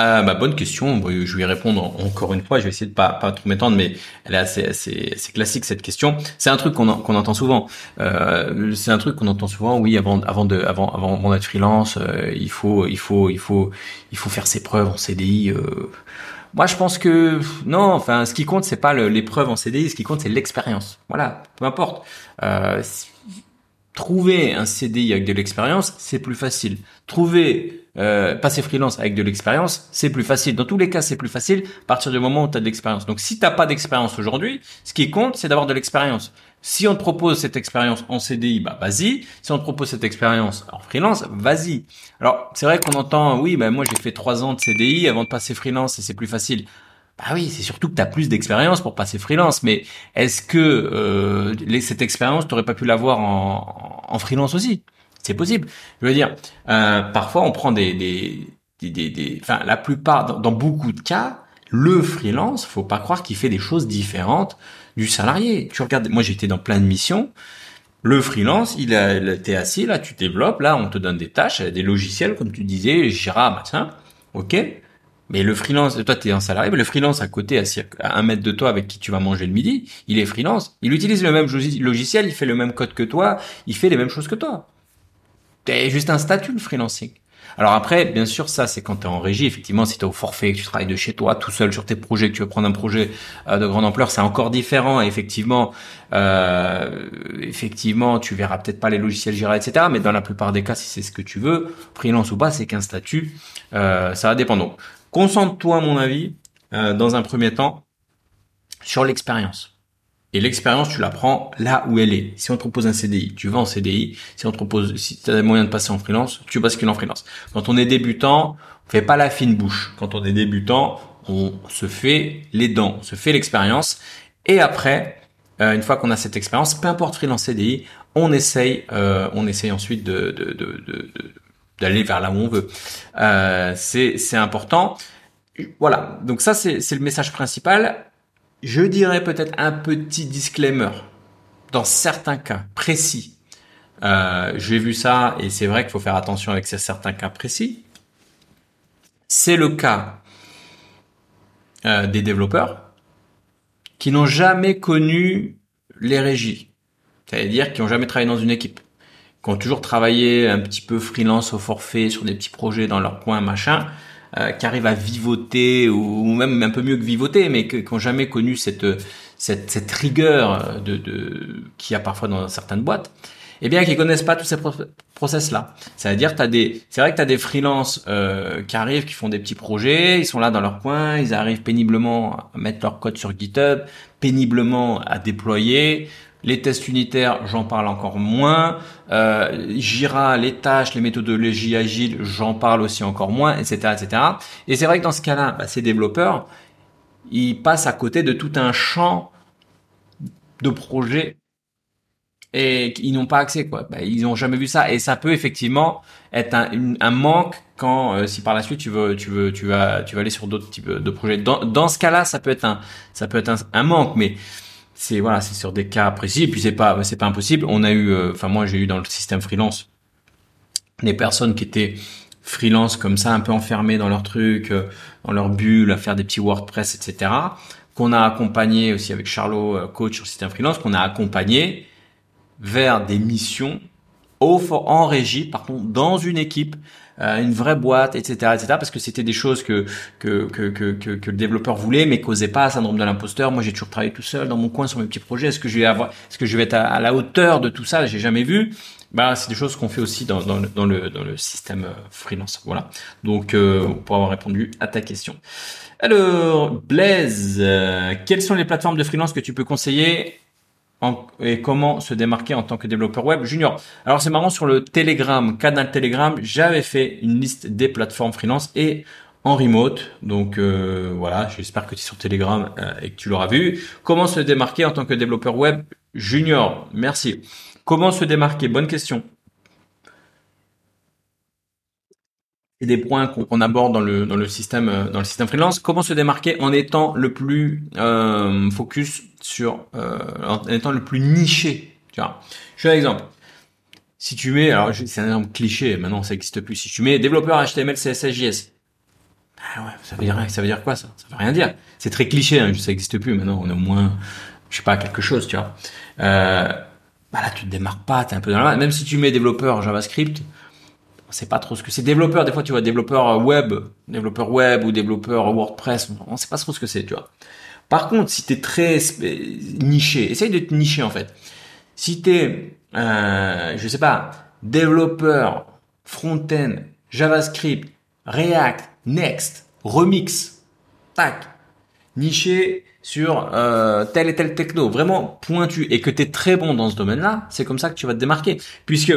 Speaker 1: Euh, bah, bonne question. Je vais y répondre encore une fois. Je vais essayer de pas pas trop m'étendre, mais elle est assez, classique cette question. C'est un truc qu'on qu'on entend souvent. Euh, c'est un truc qu'on entend souvent. Oui, avant avant de avant avant, d'être freelance, euh, il faut il faut il faut il faut faire ses preuves en CDI. Euh. Moi, je pense que non. Enfin, ce qui compte, c'est pas l'épreuve en CDI. Ce qui compte, c'est l'expérience. Voilà, peu importe. Euh, Trouver un CDI avec de l'expérience, c'est plus facile. Trouver euh, passer freelance avec de l'expérience, c'est plus facile. Dans tous les cas, c'est plus facile à partir du moment où tu as de l'expérience. Donc si tu pas d'expérience aujourd'hui, ce qui compte, c'est d'avoir de l'expérience. Si on te propose cette expérience en CDI, bah vas-y. Si on te propose cette expérience en freelance, vas-y. Alors c'est vrai qu'on entend, oui, bah moi j'ai fait trois ans de CDI avant de passer freelance et c'est plus facile. Bah oui, c'est surtout que tu as plus d'expérience pour passer freelance. Mais est-ce que euh, cette expérience, tu pas pu l'avoir en freelance aussi? C'est possible. Je veux dire, euh, parfois on prend des, des, des, des, enfin la plupart, dans, beaucoup de cas, le freelance, faut pas croire qu'il fait des choses différentes du salarié. Tu regardes, moi j'étais dans plein de missions. Le freelance, il a, t'es assis là, tu développes, là on te donne des tâches, des logiciels comme tu disais, Jira, machin, ok. Mais le freelance, toi tu es un salarié, mais le freelance à côté, à un mètre de toi avec qui tu vas manger le midi, il est freelance. Il utilise le même logiciel, il fait le même code que toi, il fait les mêmes choses que toi. T'es juste un statut le freelancing. Alors après, bien sûr, ça c'est quand tu en régie. Effectivement, si tu au forfait, que tu travailles de chez toi, tout seul sur tes projets, que tu veux prendre un projet euh, de grande ampleur, c'est encore différent. Effectivement, euh, effectivement, tu verras peut-être pas les logiciels Jira, etc. Mais dans la plupart des cas, si c'est ce que tu veux, freelance ou pas, c'est qu'un statut. Euh, ça va dépendre. Donc, Concentre-toi, à mon avis, euh, dans un premier temps, sur l'expérience. Et l'expérience, tu la prends là où elle est. Si on te propose un CDI, tu vas en CDI. Si on te propose, si tu as moyen de passer en freelance, tu bascules en freelance. Quand on est débutant, on fait pas la fine bouche. Quand on est débutant, on se fait les dents, on se fait l'expérience. Et après, euh, une fois qu'on a cette expérience, peu importe freelance CDI, on essaye, euh, on essaye ensuite de, d'aller vers là où on veut. Euh, c'est important. Voilà. Donc ça, c'est le message principal. Je dirais peut-être un petit disclaimer dans certains cas précis. Euh, J'ai vu ça et c'est vrai qu'il faut faire attention avec ces certains cas précis. C'est le cas euh, des développeurs qui n'ont jamais connu les régies, c'est-à-dire qui n'ont jamais travaillé dans une équipe qui ont toujours travaillé un petit peu freelance au forfait sur des petits projets dans leur coin, machin, euh, qui arrivent à vivoter ou, même un peu mieux que vivoter, mais qui n'ont jamais connu cette, cette, cette rigueur de, de qu'il y a parfois dans certaines boîtes, eh bien, qui connaissent pas tous ces process-là. C'est-à-dire, t'as des, c'est vrai que tu as des freelances euh, qui arrivent, qui font des petits projets, ils sont là dans leur coin, ils arrivent péniblement à mettre leur code sur GitHub, péniblement à déployer, les tests unitaires, j'en parle encore moins. Euh, Jira, les tâches, les méthodologies agiles, j'en parle aussi encore moins, etc., etc. Et c'est vrai que dans ce cas-là, bah, ces développeurs, ils passent à côté de tout un champ de projets et ils n'ont pas accès quoi. Bah, ils n'ont jamais vu ça et ça peut effectivement être un, manque quand euh, si par la suite tu veux tu veux tu vas tu vas aller sur d'autres types de projets. Dans, dans ce cas-là, ça peut être un ça peut être un, un manque, mais c'est voilà, c'est sur des cas précis. Et puis c'est pas c'est pas impossible. On a eu, euh, enfin moi j'ai eu dans le système freelance des personnes qui étaient freelance comme ça, un peu enfermées dans leur truc, euh, dans leur bulle, à faire des petits WordPress, etc. Qu'on a accompagné aussi avec Charlot, euh, coach sur le système freelance, qu'on a accompagné vers des missions au, en régie, par contre, dans une équipe une vraie boîte, etc., etc. Parce que c'était des choses que que, que que, que, le développeur voulait, mais causait pas syndrome de l'imposteur. Moi, j'ai toujours travaillé tout seul dans mon coin sur mes petits projets. Est-ce que je vais avoir, est-ce que je vais être à, la hauteur de tout ça? J'ai jamais vu. Bah, c'est des choses qu'on fait aussi dans, dans, le, dans, le, dans le système euh, freelance. Voilà. Donc, euh, pour avoir répondu à ta question. Alors, Blaise, euh, quelles sont les plateformes de freelance que tu peux conseiller et comment se démarquer en tant que développeur web junior. Alors c'est marrant sur le Telegram, canal Telegram, j'avais fait une liste des plateformes freelance et en remote. Donc euh, voilà, j'espère que tu es sur Telegram euh, et que tu l'auras vu. Comment se démarquer en tant que développeur web junior? Merci. Comment se démarquer? Bonne question. et des points qu'on aborde dans le dans le système euh, dans le système freelance. Comment se démarquer en étant le plus focus sur euh, en étant le plus niché. Tu vois. Je fais un exemple. Si tu mets, alors c'est un exemple cliché, maintenant ça n'existe plus. Si tu mets développeur HTML, CSS, JS, ah ouais, ça veut dire ça veut dire quoi ça? Ça veut rien dire. C'est très cliché, hein, ça n'existe plus. Maintenant, on est au moins, je sais pas, quelque chose, tu vois. Euh, bah là, tu te démarques pas, t'es un peu dans la Même si tu mets développeur JavaScript, sait pas trop ce que c'est. Développeur, des fois, tu vois, développeur web, développeur web ou développeur WordPress, on sait pas trop ce que c'est, tu vois. Par contre, si tu es très niché, essaye de te nicher en fait. Si t'es, euh, je sais pas, développeur front-end, JavaScript, React, Next, Remix, tac, niché sur euh, tel et tel techno, vraiment pointu, et que tu es très bon dans ce domaine-là, c'est comme ça que tu vas te démarquer. Puisque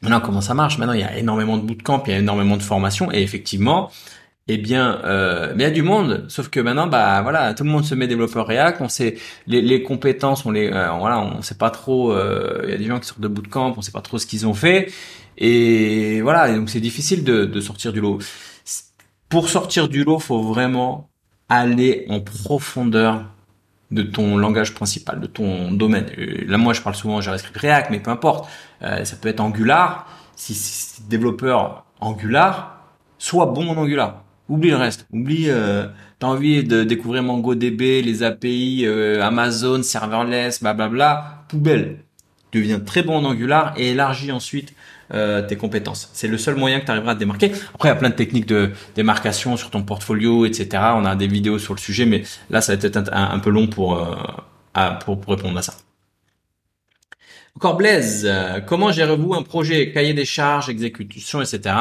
Speaker 1: maintenant, comment ça marche? Maintenant, il y a énormément de bootcamp, il y a énormément de formations, et effectivement, eh bien, euh, il y a du monde. Sauf que maintenant, bah voilà, tout le monde se met développeur React. On sait les, compétences, on les, euh, voilà, on sait pas trop. Euh, il y a des gens qui sortent de bootcamp, on sait pas trop ce qu'ils ont fait. Et voilà, donc c'est difficile de, sortir du lot. Pour sortir du lot, faut vraiment aller en profondeur de ton langage principal, de ton domaine. Là, moi, je parle souvent JavaScript React, mais peu importe. Ça peut être Angular. Si, si, développeur Angular, sois bon en Angular. Oublie le reste. Oublie, euh, t'as envie de découvrir MongoDB, les API, euh, Amazon, serverless, blablabla. Poubelle. Deviens très bon en Angular et élargis ensuite euh, tes compétences. C'est le seul moyen que tu arriveras à démarquer. Après, il y a plein de techniques de démarcation sur ton portfolio, etc. On a des vidéos sur le sujet, mais là, ça va être un, peu long pour, euh, pour, pour répondre à ça. Encore Blaise, comment gérez-vous un projet, cahier des charges, exécution, etc.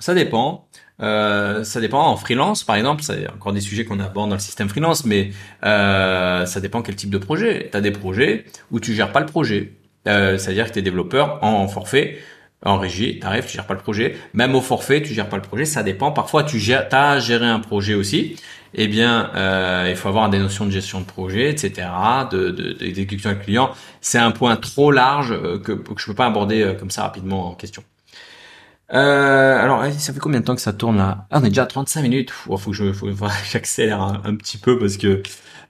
Speaker 1: Ça dépend. Euh, ça dépend en freelance, par exemple. C'est encore des sujets qu'on aborde dans le système freelance, mais euh, ça dépend quel type de projet. Tu as des projets où tu gères pas le projet. Euh, C'est-à-dire que tu es développeur en forfait en régie, tu arrives, tu gères pas le projet. Même au forfait, tu gères pas le projet, ça dépend. Parfois, tu gères, as géré un projet aussi. Eh bien, euh, il faut avoir des notions de gestion de projet, etc., de, d'exécution avec client. C'est un point trop large euh, que, que je peux pas aborder comme ça rapidement en question. Euh, alors, ça fait combien de temps que ça tourne là? Ah, on est déjà à 35 minutes. Il faut que je, faut, j'accélère un, un, petit peu parce que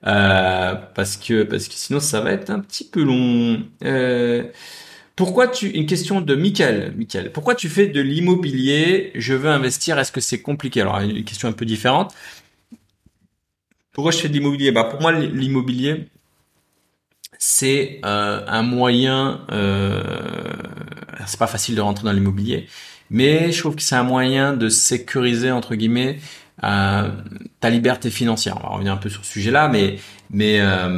Speaker 1: euh, parce que parce que sinon ça va être un petit peu long. Euh, pourquoi tu une question de Michael, Michael. Pourquoi tu fais de l'immobilier? Je veux investir. Est-ce que c'est compliqué? Alors une question un peu différente. Pourquoi je fais de l'immobilier? Bah pour moi l'immobilier c'est euh, un moyen. Euh, c'est pas facile de rentrer dans l'immobilier, mais je trouve que c'est un moyen de sécuriser entre guillemets euh, ta liberté financière. On va revenir un peu sur ce sujet-là, mais mais euh,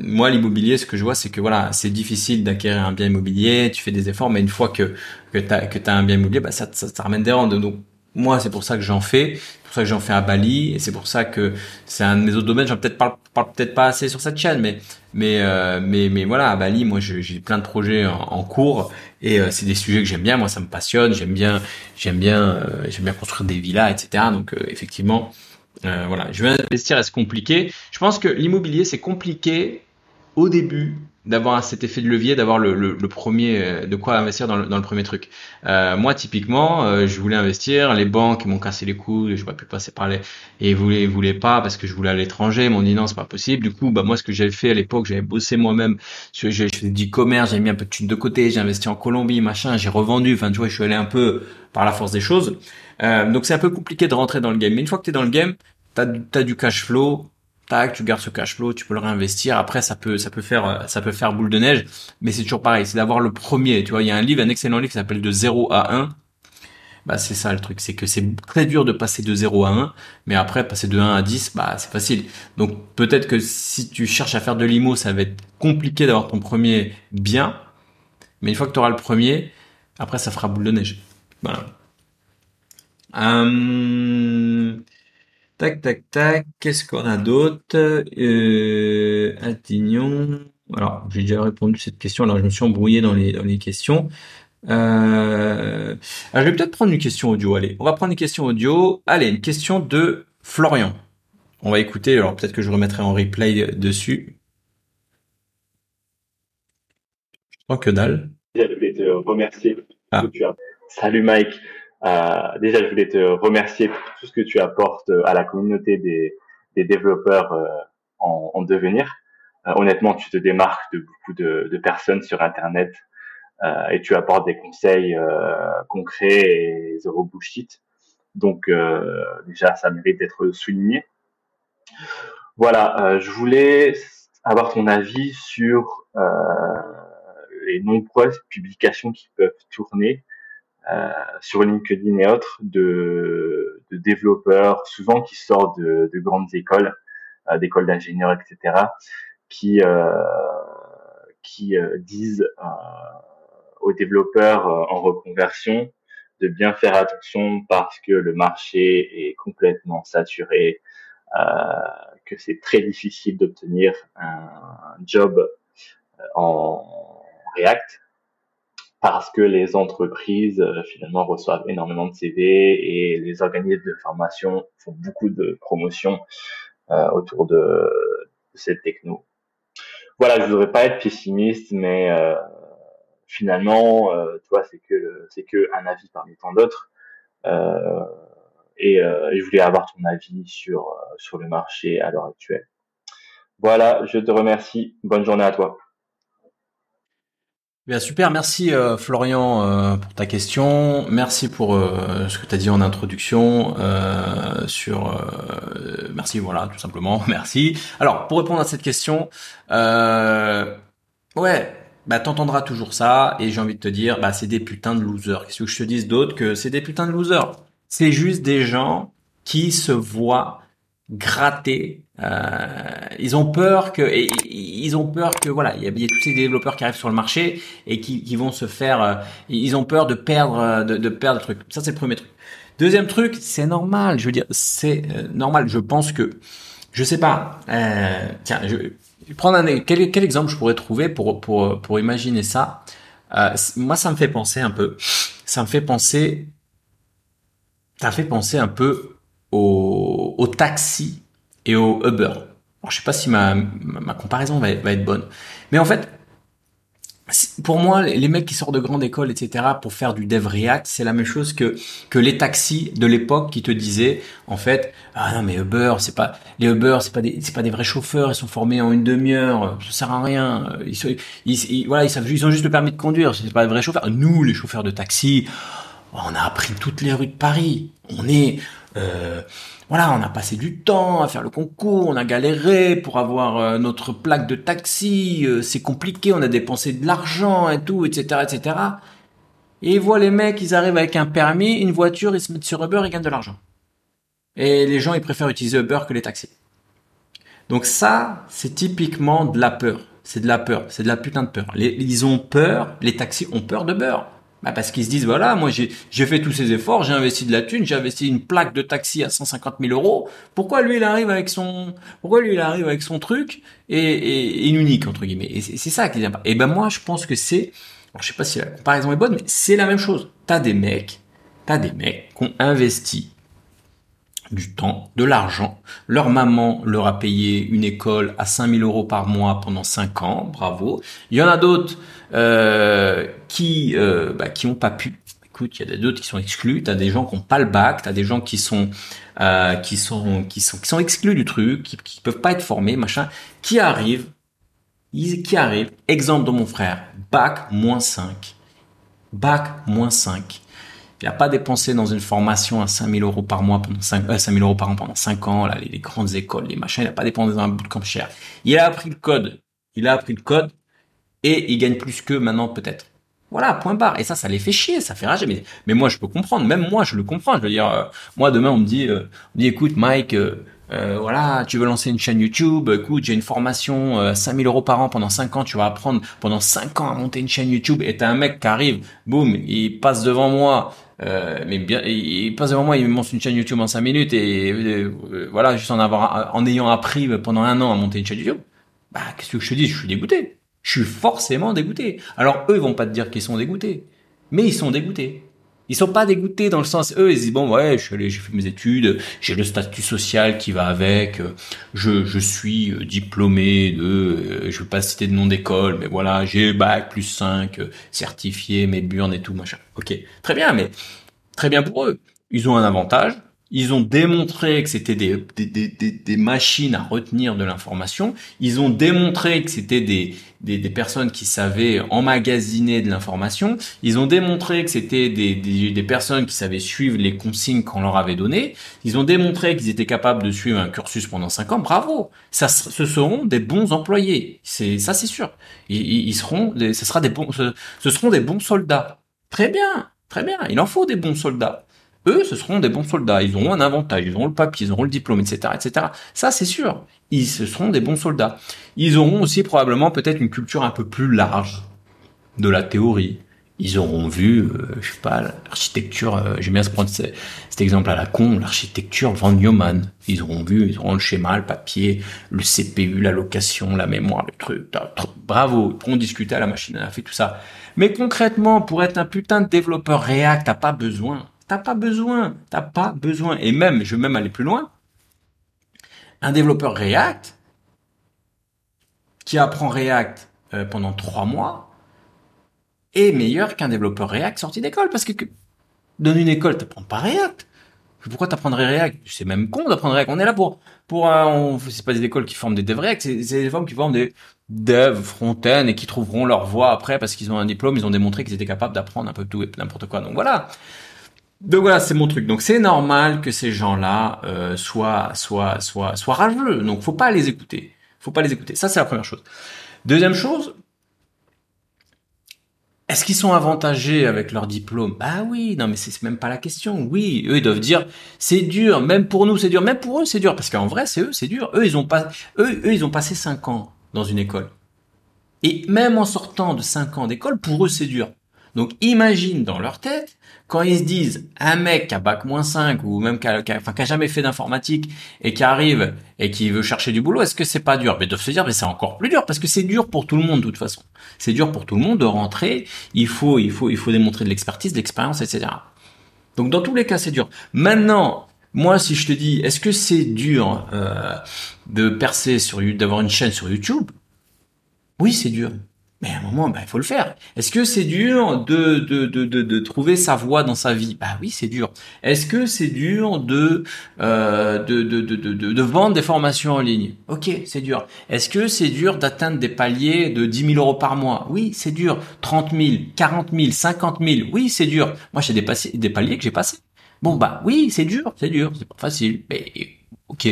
Speaker 1: moi l'immobilier, ce que je vois, c'est que voilà, c'est difficile d'acquérir un bien immobilier. Tu fais des efforts, mais une fois que que t'as que t'as un bien immobilier, bah ça, ça, ça ramène des rentes. Donc moi, c'est pour ça que j'en fais. Pour ça que j'en fais à Bali, et c'est pour ça que c'est un de mes autres domaines. J'en parle peut-être pas assez sur cette chaîne, mais mais euh, mais mais voilà, à Bali, moi, j'ai plein de projets en, cours, et euh, c'est des sujets que j'aime bien. Moi, ça me passionne. J'aime bien, j'aime bien, euh, j'aime bien construire des villas, etc. Donc effectivement, voilà, je vais investir. Est-ce compliqué? Je pense que l'immobilier, c'est compliqué au début d'avoir cet effet de levier, d'avoir le, le, le, premier, euh, de quoi investir dans le, dans le premier truc. Euh, moi, typiquement, euh, je voulais investir, les banques m'ont cassé les couilles, je ne plus passer par les, et ils voulaient, voulaient pas parce que je voulais à l'étranger, ils m'ont dit non, c'est pas possible. Du coup, bah moi, ce que j'avais fait à l'époque, j'avais bossé moi-même, j'ai fait du commerce, j'ai mis un peu de thunes de côté, j'ai investi en Colombie, machin, j'ai revendu. Enfin, tu vois, je suis allé un peu par la force des choses. Euh, donc c'est un peu compliqué de rentrer dans le game. Mais une fois que tu es dans le game, t'as as du cash flow, tac, tu gardes ce cash flow, tu peux le réinvestir. Après, ça peut, faire boule de neige, mais c'est toujours pareil. C'est d'avoir le premier. Tu vois, il y a un livre, un excellent livre qui s'appelle De 0 à 1. Bah, c'est ça le truc. C'est que c'est très dur de passer de 0 à 1, mais après, passer de 1 à 10, bah, c'est facile. Donc, peut-être que si tu cherches à faire de l'IMO, ça va être compliqué d'avoir ton premier bien, mais une fois que tu auras le premier, après, ça fera boule de neige. Voilà. Hum... Tac, tac, tac. Qu'est-ce qu'on a d'autre? Euh, Attignon. Alors, j'ai déjà répondu à cette question. Alors, je me suis embrouillé dans les, dans les questions. Euh, je vais peut-être prendre une question audio. Allez, on va prendre une question audio. Allez, une question de Florian. On va écouter. Alors, peut-être que je remettrai en replay dessus. Je que dalle.
Speaker 2: Je voulais te remercier. Ah. Salut Mike. Euh, déjà, je voulais te remercier pour tout ce que tu apportes euh, à la communauté des, des développeurs euh, en, en, devenir. honnêtement, tu te démarques de beaucoup de, de personnes sur Internet et tu apportes des conseils concrets et zéro bullshit. Donc déjà, ça mérite d'être souligné. Voilà, je voulais avoir ton avis sur les nombreuses publications qui peuvent tourner euh, sur LinkedIn et autres de, développeurs, souvent qui sortent de, de grandes écoles, euh, d'écoles d'ingénieurs, etc., qui euh, qui disent aux développeurs en reconversion de bien faire attention parce que le marché est complètement saturé, que c'est très difficile d'obtenir un job en React parce que les entreprises euh, finalement reçoivent énormément de CV et les organismes de formation font beaucoup de promotions euh, autour de, cette techno. Voilà, je voudrais pas être pessimiste, mais euh, finalement, tu vois, c'est que c'est que un avis parmi tant d'autres. et, je voulais avoir ton avis sur sur le marché à l'heure actuelle. Voilà, je te remercie. Bonne journée à toi.
Speaker 1: Bien super, merci euh, Florian euh, pour ta question, merci pour euh, ce que tu as dit en introduction sur merci voilà tout simplement merci. Alors pour répondre à cette question, ouais bah t'entendras toujours ça et j'ai envie de te dire bah c'est des putains de losers. Qu'est-ce que je te dise d'autre que c'est des putains de losers? C'est juste des gens qui se voient gratter. Euh, ils ont peur que, ils ont peur que voilà, il y, a, tous ces développeurs qui arrivent sur le marché et qui, vont se faire, euh, ils ont peur de perdre, euh, de, perdre le truc. Ça c'est le premier truc. Deuxième truc, c'est normal. Je veux dire, c'est euh, normal. Je pense que, je sais pas. Euh, tiens, je vais prendre un quel, quel exemple je pourrais trouver pour pour pour imaginer ça. moi, ça me fait penser un peu. Ça me fait penser. Ça me fait penser un peu au, taxi et au Uber. Alors, je sais pas si ma, ma, comparaison va, va, être bonne. Mais en fait, pour moi, les mecs qui sortent de grande école, etc., pour faire du dev React, c'est la même chose que que les taxis de l'époque qui te disaient, en fait, ah non mais Uber, c'est pas les Uber, c'est pas des c'est pas des vrais chauffeurs, ils sont formés en une demi-heure, ça sert à rien. Ils, voilà, ils savent, ils ont juste le permis de conduire, c'est pas des vrais chauffeurs. Nous, les chauffeurs de taxi, on a appris toutes les rues de Paris. On est euh, voilà, on a passé du temps à faire le concours, on a galéré pour avoir euh, notre plaque de taxi, euh, c'est compliqué, on a dépensé de l'argent et tout, etc., etc. Et voilà les mecs, ils arrivent avec un permis, une voiture, ils se mettent sur Uber, ils gagnent de l'argent. Et les gens, ils préfèrent utiliser Uber que les taxis. Donc ça, c'est typiquement de la peur. C'est de la peur. C'est de la putain de peur. ils ont peur, les taxis ont peur de beurre. Bah parce qu'ils se disent voilà moi j'ai fait tous ces efforts j'ai investi de la thune j'ai investi une plaque de taxi à 150 000 euros. Pourquoi lui il arrive avec son pourquoi lui il arrive avec son truc et, et, unique entre guillemets? Et c'est ça qui vient pas et ben moi je pense que c'est je sais pas si la comparaison est bonne mais c'est la même chose. T'as des mecs t'as des mecs qui ont investi du temps, de l'argent. Leur maman leur a payé une école à 5000 euros par mois pendant 5 ans, bravo. Il y en a d'autres euh, qui euh, bah, qui ont pas pu. Écoute, il y a d'autres qui sont exclus. T'as des gens qui ont pas le bac, t'as des gens qui sont euh, qui sont qui sont qui sont exclus du truc, qui, qui peuvent pas être formés, machin, qui arrivent, qui arrivent. Exemple de mon frère, bac moins 5, bac moins 5 il n'a pas dépensé dans une formation à 5000 euros par mois pendant 5, euh, 5000 euros par an pendant 5 ans, là, les, grandes écoles, les machins. Il n'a pas dépensé dans un bootcamp cher. Il a appris le code. Il a appris le code et il gagne plus que maintenant peut-être. Voilà, point barre. Et ça, ça les fait chier, ça fait rager. Mais, mais moi, je peux comprendre. Même moi, je le comprends. Je veux dire, euh, moi, demain, on me dit, euh, on me dit, écoute, Mike, euh, euh, voilà, tu veux lancer une chaîne YouTube, écoute, j'ai une formation euh, 5000 euros par an pendant 5 ans, tu vas apprendre pendant 5 ans à monter une chaîne YouTube et t'as un mec qui arrive, boum, il passe devant moi, euh, mais bien, il passe devant moi, il monte une chaîne YouTube en 5 minutes et euh, voilà, juste en avoir, en ayant appris pendant un an à monter une chaîne YouTube, bah qu'est-ce que je te dis, je suis dégoûté, je suis forcément dégoûté. Alors eux ils vont pas te dire qu'ils sont dégoûtés, mais ils sont dégoûtés. Ils sont pas dégoûtés dans le sens, eux, ils disent bon ouais, je suis allé, j'ai fait mes études, j'ai le statut social qui va avec, je, je suis euh, diplômé de, euh, je veux pas citer de nom d'école, mais voilà, j'ai bac plus 5, euh, certifié, mes burnes et tout machin. Ok, très bien, mais très bien pour eux. Ils ont un avantage, ils ont démontré que c'était des, des, des, des, machines à retenir de l'information. Ils ont démontré que c'était des, des, personnes qui savaient emmagasiner de l'information. Ils ont démontré que c'était des, des, personnes qui savaient suivre les consignes qu'on leur avait données. Ils ont démontré qu'ils étaient capables de suivre un cursus pendant cinq ans. Bravo. Ça, ce seront des bons employés. C'est ça, c'est sûr. Ils, ils seront, des, ce sera des bons, ce seront des bons soldats. Très bien, très bien. Il en faut des bons soldats. eux, ce seront des bons soldats. Ils auront un avantage, ils auront le papier, ils auront le diplôme, etc., etc. Ça, c'est sûr. Ils seront des bons soldats. Ils auront aussi probablement peut-être une culture un peu plus large de la théorie. Ils auront vu, euh, je sais pas, l'architecture. Euh, J'aime bien se prendre cet exemple à la con, l'architecture Van Neumann. Ils auront vu, ils auront le schéma, le papier, le CPU, la location, la mémoire, le truc. Bravo, ils pourront discuter à la machine à fait tout ça. Mais concrètement, pour être un putain de développeur React, t'as pas besoin. T'as pas besoin. T'as pas besoin. Et même, je vais même aller plus loin. Un développeur React qui apprend React euh, pendant trois mois est meilleur qu'un développeur React sorti d'école parce que, dans une école, t'apprends pas React. Pourquoi t'apprendrais React? C'est même con d'apprendre React. On est là pour pour euh, on c'est pas des écoles qui forment des devs React, c'est des formes qui forment des devs front-end et qui trouveront leur voie après parce qu'ils ont un diplôme, ils ont démontré qu'ils étaient capables d'apprendre un peu tout et n'importe quoi. Donc voilà. Donc voilà, c'est mon truc. Donc c'est normal que ces gens-là euh, soient soient soient soient rageux. Donc faut pas les écouter. Faut pas les écouter. Ça c'est la première chose. Deuxième chose, est-ce qu'ils sont avantagés avec leur diplôme? Bah oui, non mais c'est même pas la question. Oui, eux ils doivent dire c'est dur, même pour nous c'est dur, même pour eux c'est dur parce qu'en vrai c'est eux c'est dur. Eux ils ont pas eux eux ils ont passé cinq ans dans une école. Et même en sortant de cinq ans d'école, pour eux c'est dur. Donc imagine dans leur tête quand ils se disent un mec qui a bac moins 5 ou même qui a, qui jamais fait d'informatique et qui arrive et qui veut chercher du boulot, est-ce que c'est pas dur? Mais doivent se dire mais c'est encore plus dur parce que c'est dur pour tout le monde de toute façon. C'est dur pour tout le monde de rentrer. Il faut il faut il faut démontrer de l'expertise, de l'expérience, etc. Donc dans tous les cas c'est dur. Maintenant moi, si je te dis, est-ce que c'est dur euh, de percer sur d'avoir une chaîne sur YouTube? Oui, c'est dur. Mais à un moment, bah, il faut le faire. Est-ce que c'est dur de, de, de, de, trouver sa voie dans sa vie? Bah oui, c'est dur. Est-ce que c'est dur de, euh, de, de, de, de, vendre des formations en ligne? Ok, c'est dur. Est-ce que c'est dur d'atteindre des paliers de 10 000 euros par mois? Oui, c'est dur. 30 000, 40 000, 50 000 Oui, c'est dur. Moi, j'ai des, des paliers que j'ai passés. Bon, bah oui, c'est dur, c'est dur, c'est pas facile. Mais ok,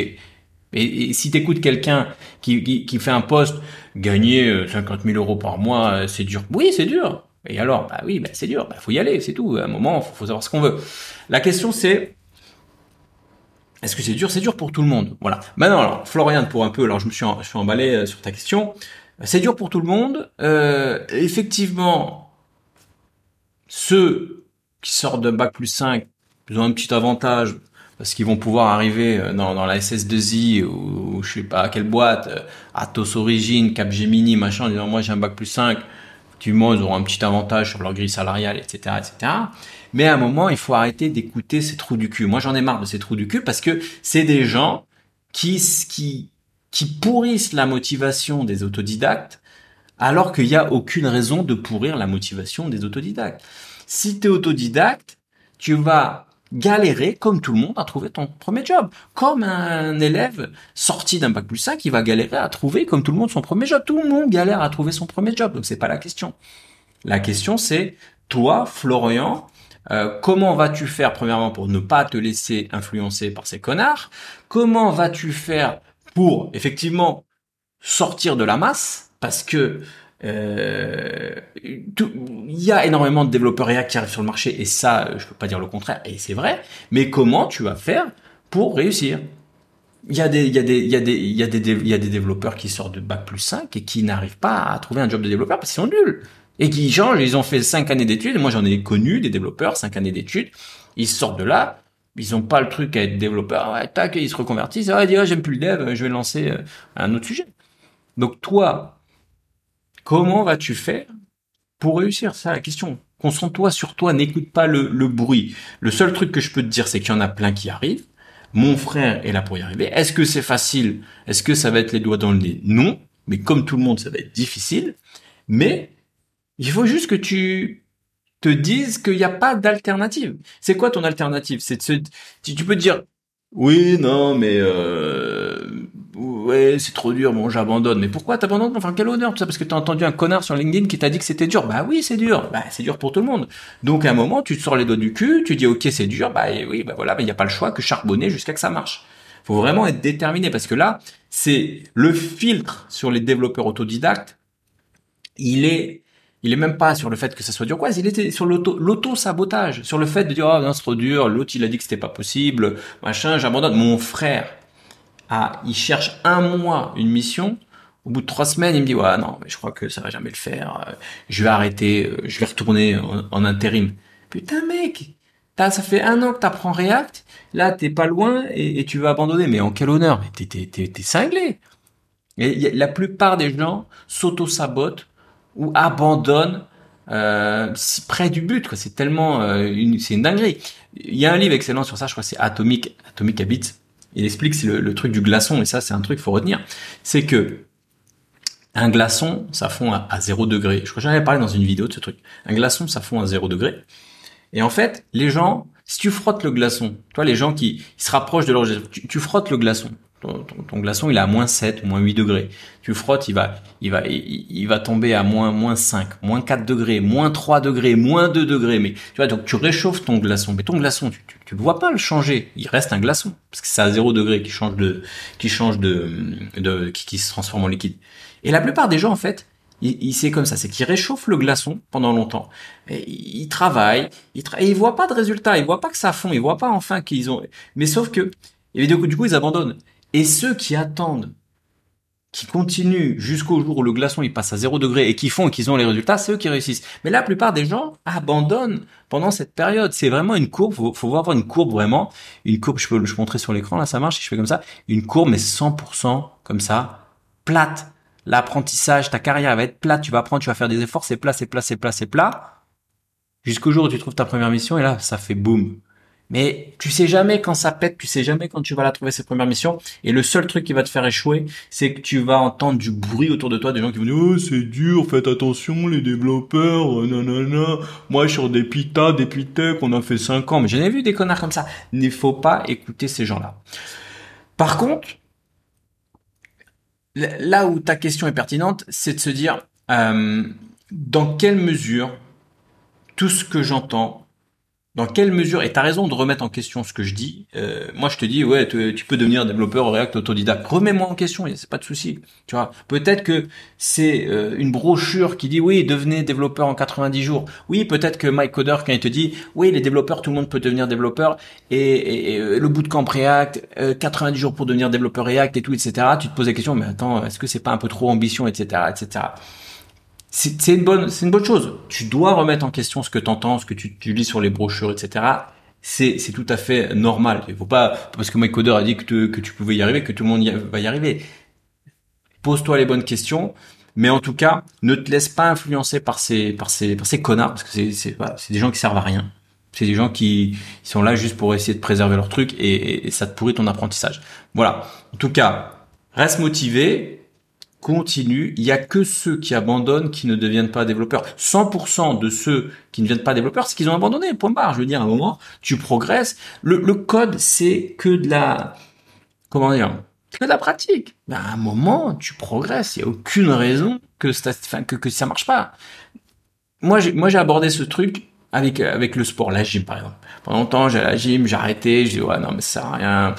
Speaker 1: et, si t'écoutes quelqu'un qui, qui, qui, fait un poste, gagner 50 euh, 000 euros par mois, euh, c'est dur. Oui, c'est dur. Et alors, bah oui, bah c'est dur. Bah faut y aller, c'est tout. À un moment, faut, faut savoir ce qu'on veut. La question c'est, est-ce que c'est dur? C'est dur pour tout le monde. Voilà. Maintenant, alors, Florian, pour un peu, alors je me suis, je suis emballé euh, sur ta question. C'est dur pour tout le monde. Euh, effectivement, ceux qui sortent d'un bac plus 5, ils ont un petit avantage parce qu'ils vont pouvoir arriver euh, dans, dans la SS2I ou, je sais pas à quelle boîte, euh, Atos Origin, Capgemini, machin, en disant moi j'ai un bac plus 5, effectivement ils auront un petit avantage sur leur grille salariale, etc., etc. Mais à un moment, il faut arrêter d'écouter ces trous du cul. Moi j'en ai marre de ces trous du cul parce que c'est des gens qui, qui, qui pourrissent la motivation des autodidactes alors qu'il n'y a aucune raison de pourrir la motivation des autodidactes. Si tu es autodidacte, tu vas galérer, comme tout le monde, à trouver ton premier job. Comme un élève sorti d'un bac plus 5, qui va galérer à trouver, comme tout le monde, son premier job. Tout le monde galère à trouver son premier job. Donc c'est pas la question. La question c'est, toi, Florian, euh, comment vas-tu faire premièrement pour ne pas te laisser influencer par ces connards? Comment vas-tu faire pour effectivement sortir de la masse? Parce que euh, il y a énormément de développeurs React qui arrivent sur le marché et ça, je peux pas dire le contraire et c'est vrai. Mais comment tu vas faire pour réussir? Il y a des, il y a des, il y a des, il y a des, il y a des développeurs qui sortent de bac plus 5 et qui n'arrivent pas à trouver un job de développeur parce qu'ils sont nuls et qui changent. Ils ont fait 5 années d'études. Moi, j'en ai connu des développeurs 5 années d'études. Ils sortent de là. Ils ont pas le truc à être développeur. Ouais, tac, ils se reconvertissent. Ah, ils disent, j'aime plus le dev, je vais lancer euh, un autre sujet. Donc toi, Comment vas-tu faire pour réussir? Ça, la question. Concentre-toi sur toi, n'écoute pas le, bruit. Le seul truc que je peux te dire, c'est qu'il y en a plein qui arrivent. Mon frère est là pour y arriver. Est-ce que c'est facile? Est-ce que ça va être les doigts dans le nez? Non. Mais comme tout le monde, ça va être difficile. Mais il faut juste que tu te dises qu'il n'y a pas d'alternative. C'est quoi ton alternative? C'est de se... Tu peux te dire, oui, non, mais euh, ouais, c'est trop dur, bon, j'abandonne. Mais pourquoi t'abandonnes? Enfin, quel honneur, tout ça, parce que t'as entendu un connard sur LinkedIn qui t'a dit que c'était dur. Bah oui, c'est dur. Bah c'est dur pour tout le monde. Donc à un moment, tu te sors les doigts du cul, tu dis ok, c'est dur. Bah oui, bah voilà, il n'y a pas le choix que charbonner jusqu'à que ça marche. Faut vraiment être déterminé parce que là, c'est le filtre sur les développeurs autodidactes. Il est Il est même pas sur le fait que ça soit dur quoi, il était sur l'auto l'auto sabotage, sur le fait de dire oh non c'est trop dur, l'autre il a dit que c'était pas possible, machin, j'abandonne. Mon frère, ah, il cherche un mois une mission. Au bout de trois semaines, il me dit ouais non, mais je crois que ça va jamais le faire. Je vais arrêter, je vais retourner en, intérim. Putain mec, ça fait un an que t'apprends React, là t'es pas loin et, tu veux abandonner. Mais en quel honneur? T'es t'es cinglé. La plupart des gens s'auto-sabotent ou abandonnent euh, près du but. C'est tellement euh, une, c'est une dinguerie. Il y a un livre excellent sur ça, je crois, c'est Atomic, Atomic Habits. Il explique c'est le, truc du glaçon et ça, c'est un truc qu'il faut retenir. C'est que un glaçon, ça fond à, à 0 degré. Je crois que j'en avais parlé dans une vidéo de ce truc. Un glaçon, ça fond à 0 degré. Et en fait, les gens, si tu frottes le glaçon, toi, les gens qui, se rapprochent de leur, tu, tu frottes le glaçon. Ton, glaçon, il est à moins 7 ou moins 8 degrés. Tu frottes, il va, il va, il, va tomber à moins, moins 5, moins 4 degrés, moins 3 degrés, moins 2 degrés. Mais tu vois, donc tu réchauffes ton glaçon. Mais ton glaçon, tu, tu, tu vois pas le changer. Il reste un glaçon. Parce que c'est à 0 degré qui change de, qui change de, de, qui, se transforme en liquide. Et la plupart des gens, en fait, il, c'est comme ça, c'est qu'ils réchauffent le glaçon pendant longtemps. Et ils travaillent, ils et ils voient pas de résultat, ils voient pas que ça fond, ils voient pas enfin qu'ils ont. Mais sauf que, et du coup, du coup, ils abandonnent. Et ceux qui attendent, qui continuent jusqu'au jour où le glaçon il passe à 0 degré et qui font et qu'ils ont les résultats, c'est eux qui réussissent. Mais la plupart des gens abandonnent pendant cette période. C'est vraiment une courbe. Faut, faut avoir une courbe vraiment. Une courbe, je peux je montrer sur l'écran là, ça marche. Si je fais comme ça, une courbe mais 100% comme ça, plate. L'apprentissage, ta carrière va être plate. Tu vas apprendre, tu vas faire des efforts, c'est plat, c'est plat, c'est plat, c'est plat. Jusqu'au jour où tu trouves ta première mission et là, ça fait boum. Mais tu sais jamais quand ça pète, tu sais jamais quand tu vas la trouver cette première mission. Et le seul truc qui va te faire échouer, c'est que tu vas entendre du bruit autour de toi, des gens qui vont dire oh c'est dur, faites attention les développeurs, euh, nanana. Moi sur des pita, des pitech, on a fait 5 ans, mais j'en ai vu des connards comme ça. Il ne faut pas écouter ces gens-là. Par contre, là où ta question est pertinente, c'est de se dire euh, dans quelle mesure tout ce que j'entends dans quelle mesure, et t'as raison de remettre en question ce que je dis, euh, moi je te dis, ouais, tu, peux devenir développeur React autodidacte, remets-moi en question, c'est pas de souci, tu vois. Peut-être que c'est euh, une brochure qui dit, oui, devenez développeur en 90 jours. Oui, peut-être que Mike Coder, quand il te dit, oui, les développeurs, tout le monde peut devenir développeur, et, euh, le bootcamp React, 90 jours pour devenir développeur React et tout, etc., tu te poses la question, mais attends, est-ce que c'est pas un peu trop ambition, etc., etc c'est une bonne, c'est une bonne chose. Tu dois remettre en question ce que tu entends, ce que tu, tu, lis sur les brochures, etc. C'est, c'est tout à fait normal. Il faut pas, parce que Mike Coder a dit que, que tu pouvais y arriver, que tout le monde va y arriver. Pose-toi les bonnes questions. Mais en tout cas, ne te laisse pas influencer par ces, par ces, par ces connards, parce que c'est, c'est, c'est des gens qui servent à rien. C'est des gens qui sont là juste pour essayer de préserver leur truc et, et ça te pourrit ton apprentissage. Voilà. En tout cas, reste motivé, continue. Il y a que ceux qui abandonnent qui ne deviennent pas développeurs. 100% de ceux qui ne deviennent pas développeurs, c'est qu'ils ont abandonné. Point barre. Je veux dire, à un moment, tu progresses. Le, code, c'est que de la, comment dire, que de la pratique. À un moment, tu progresses. Il n'y a aucune raison que ça, que, que ça marche pas. Moi, j'ai, moi, j'ai abordé ce truc avec avec le sport, la gym par exemple. Pendant longtemps, j'ai la gym, arrêté, je dis ouais non mais ça sert à rien.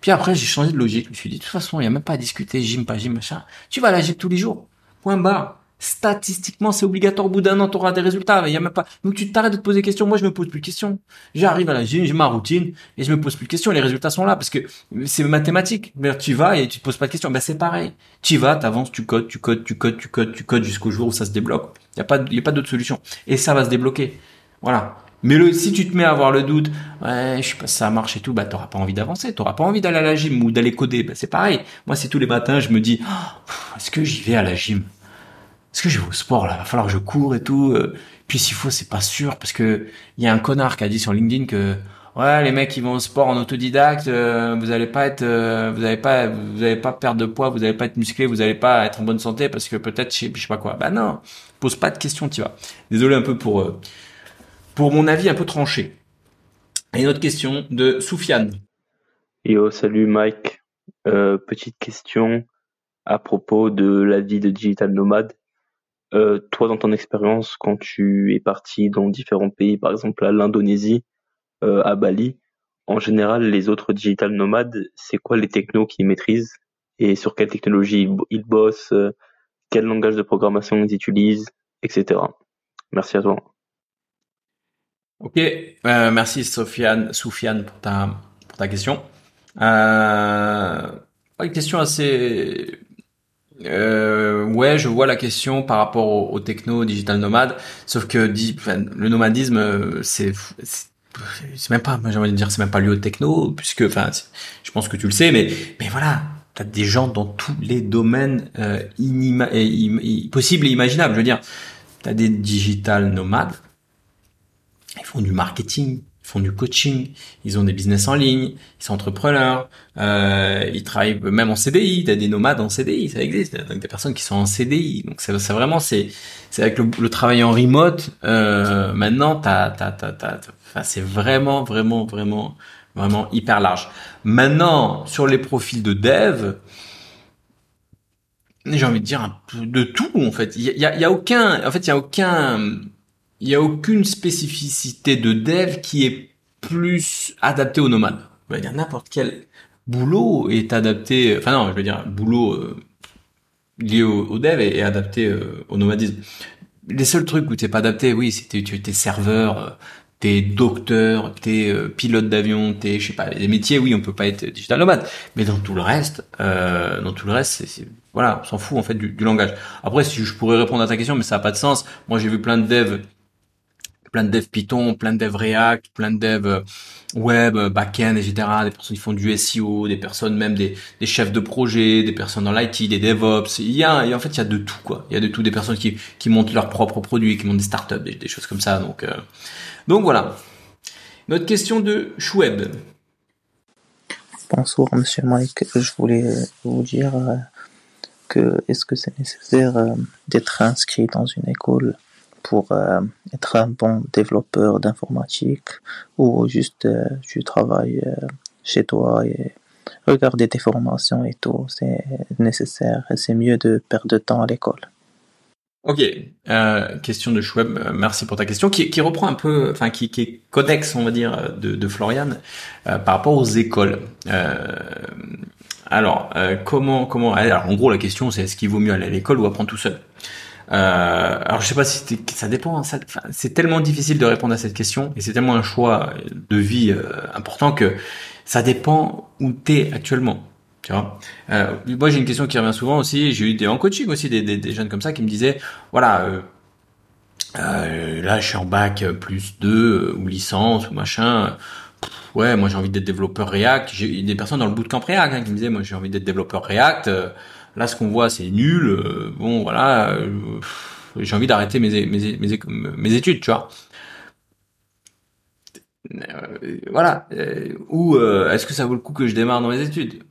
Speaker 1: Puis après, j'ai changé de logique. Je me suis dit de toute façon, il y a même pas à discuter gym pas gym machin. Tu vas à la gym tous les jours. Point barre. Statistiquement, c'est obligatoire. Au bout d'un an, tu auras des résultats. Il y a même pas. Donc tu t'arrêtes de te poser des questions. Moi, je me pose plus de questions. J'arrive à la gym, j'ai ma routine et je me pose plus de questions. Les résultats sont là parce que c'est mathématique. Tu vas et tu te poses pas de questions. Ben c'est pareil. Tu vas, t'avances, tu codes, tu codes, tu codes, tu codes, tu codes jusqu'au jour où ça se débloque. Il y a pas, il y a pas d'autre solution. Et ça va se débloquer. Voilà. Mais si tu te mets à avoir le doute, ouais, je sais pas si ça marche et tout, bah t'auras pas envie d'avancer, t'auras pas envie d'aller à la gym ou d'aller coder. Bah, c'est pareil. Moi, c'est tous les matins, je me dis, oh, est-ce que j'y vais à la gym? Est-ce que je vais au sport là? Va falloir que je cours et tout. Euh. Puis s'il faut, c'est pas sûr parce que il y a un connard qui a dit sur LinkedIn que ouais, les mecs qui vont au sport en autodidacte, euh, vous allez pas être, euh, vous allez pas, vous allez pas perdre de poids, vous allez pas être musclé, vous allez pas être en bonne santé parce que peut-être, je sais, sais pas quoi. Bah non, pose pas de questions, tu vois. Désolé un peu pour pour mon avis un peu tranché. Et une autre question de Soufiane.
Speaker 3: Yo, salut Mike. Euh, petite question à propos de la vie de digital nomade. Euh, toi, dans ton expérience, quand tu es parti dans différents pays, par exemple à l'Indonésie, euh, à Bali, en général, les autres digital nomades, c'est quoi les technos qu'ils maîtrisent et sur quelle technologie ils bossent, quel langage de programmation ils utilisent etc. Merci à toi.
Speaker 1: Ok, euh, merci Sofiane, Soufiane pour ta pour ta question. Euh, une question assez euh, ouais, je vois la question par rapport au, au techno digital nomade, sauf que dit, le nomadisme, euh, c'est c'est même pas, j'ai envie de dire, c'est même pas lié au techno, puisque, enfin, je pense que tu le sais, mais mais voilà, t'as des gens dans tous les domaines euh, possibles et imaginables. Je veux dire, t'as des digital nomades, ils font du marketing, ils font du coaching, ils ont des business en ligne, ils sont entrepreneurs, euh, ils travaillent même en CDI, t'as des nomades en CDI, ça existe, donc des personnes qui sont en CDI. Donc c'est vraiment c'est avec le, travail en remote. Euh, maintenant, t'as t'as t'as t'as, c'est vraiment vraiment vraiment vraiment hyper large. Maintenant, sur les profils de dev, j'ai envie de dire un peu de tout en fait. Il y a, y a aucun, en fait, il y a aucun il y a aucune spécificité de dev qui est plus adaptée aux nomades. On va dire n'importe quel boulot est adapté, enfin non, je veux dire boulot euh, lié au, dev est, adapté euh, au nomadisme. Les seuls trucs où t'es pas adapté, oui, c'était tu es serveur, euh, t'es docteur, t'es euh, pilote d'avion, t'es je sais pas, les métiers, oui, on peut pas être digital nomade, mais dans tout le reste, dans tout le reste, c'est voilà, on s'en fout en fait du, du, langage. Après, si je pourrais répondre à ta question, mais ça a pas de sens. Moi, j'ai vu plein de devs plein de devs Python, plein de devs React, plein de devs euh, web, euh, backend, etc. Des personnes qui font du SEO, des personnes même des, chefs de projet, des personnes dans l'IT, des DevOps. Il y a, en fait, il y a de tout, quoi. Il y a de tout, des personnes qui, montent leurs propres produits, qui montent des startups, des, choses comme ça. Donc, euh, donc voilà. Notre question de Choueb.
Speaker 4: Bonsoir, monsieur Mike. Je voulais vous dire que est-ce que c'est nécessaire d'être inscrit dans une école pour euh, être un bon développeur d'informatique ou juste euh, tu travailles euh, chez toi et regarder tes formations et tout, c'est nécessaire c'est mieux de perdre de temps à l'école.
Speaker 1: Ok, question de Schweb, merci pour ta question, qui, qui reprend un peu, enfin qui, qui est codex, on va dire, de, de Florian par rapport aux écoles. alors, comment, comment, alors en gros la question c'est est-ce qu'il vaut mieux aller à l'école ou apprendre tout seul? Euh, alors je sais pas si ça dépend. Hein, c'est tellement difficile de répondre à cette question et c'est tellement un choix de vie euh, important que ça dépend où t'es actuellement. Tu vois. Euh, moi j'ai une question qui revient souvent aussi. J'ai eu des en coaching aussi des, des, des, jeunes comme ça qui me disaient voilà. Euh, euh là, je suis en bac plus 2 ou licence ou machin. ouais, moi j'ai envie d'être développeur React. J'ai des personnes dans le bootcamp React hein, qui me disaient moi j'ai envie d'être développeur React. Là, ce qu'on voit, c'est nul. Euh, bon, voilà, euh, j'ai envie d'arrêter mes, mes, mes, mes, études, tu vois. Euh, voilà. ou est-ce que ça vaut le coup que je démarre dans mes études?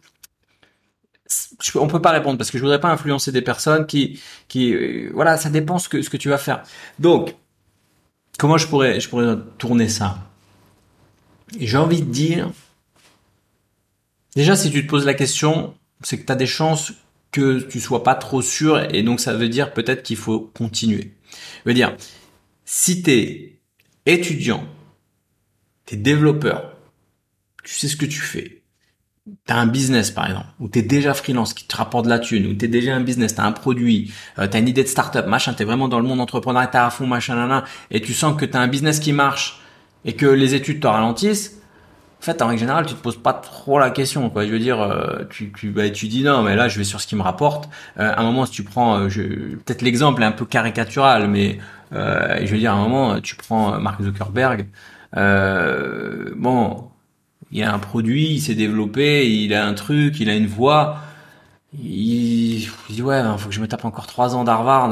Speaker 1: On peut pas répondre parce que je voudrais pas influencer des personnes qui, qui, voilà, ça dépend ce que ce que tu vas faire. Donc, comment je pourrais, je pourrais tourner ça? J'ai envie de dire, déjà, si tu te poses la question, c'est que tu as des chances que tu sois pas trop sûr et donc ça veut dire peut-être qu'il faut continuer. Je veux dire, si tu es étudiant, tu es développeur, tu sais ce que tu fais, tu as un business par exemple, ou tu es déjà freelance qui te rapporte de la thune, ou tu es déjà un business, tu as un produit, euh, tu as une idée de startup, machin, tu es vraiment dans le monde entrepreneurial, tu à fond, machin, et tu sens que tu as un business qui marche et que les études te ralentissent, en fait, en règle générale, tu te poses pas trop la question. Quoi. Je veux dire, euh, tu, tu, bah, tu dis non, mais là, je vais sur ce qui me rapporte. Euh, à un moment, si tu prends, euh, peut-être l'exemple est un peu caricatural, mais euh, je veux dire, à un moment, tu prends Mark Zuckerberg. bon, il a un produit, il s'est développé, il a un truc, il a une voix. Il, il dit ouais, faut que je me tape encore trois ans d'Harvard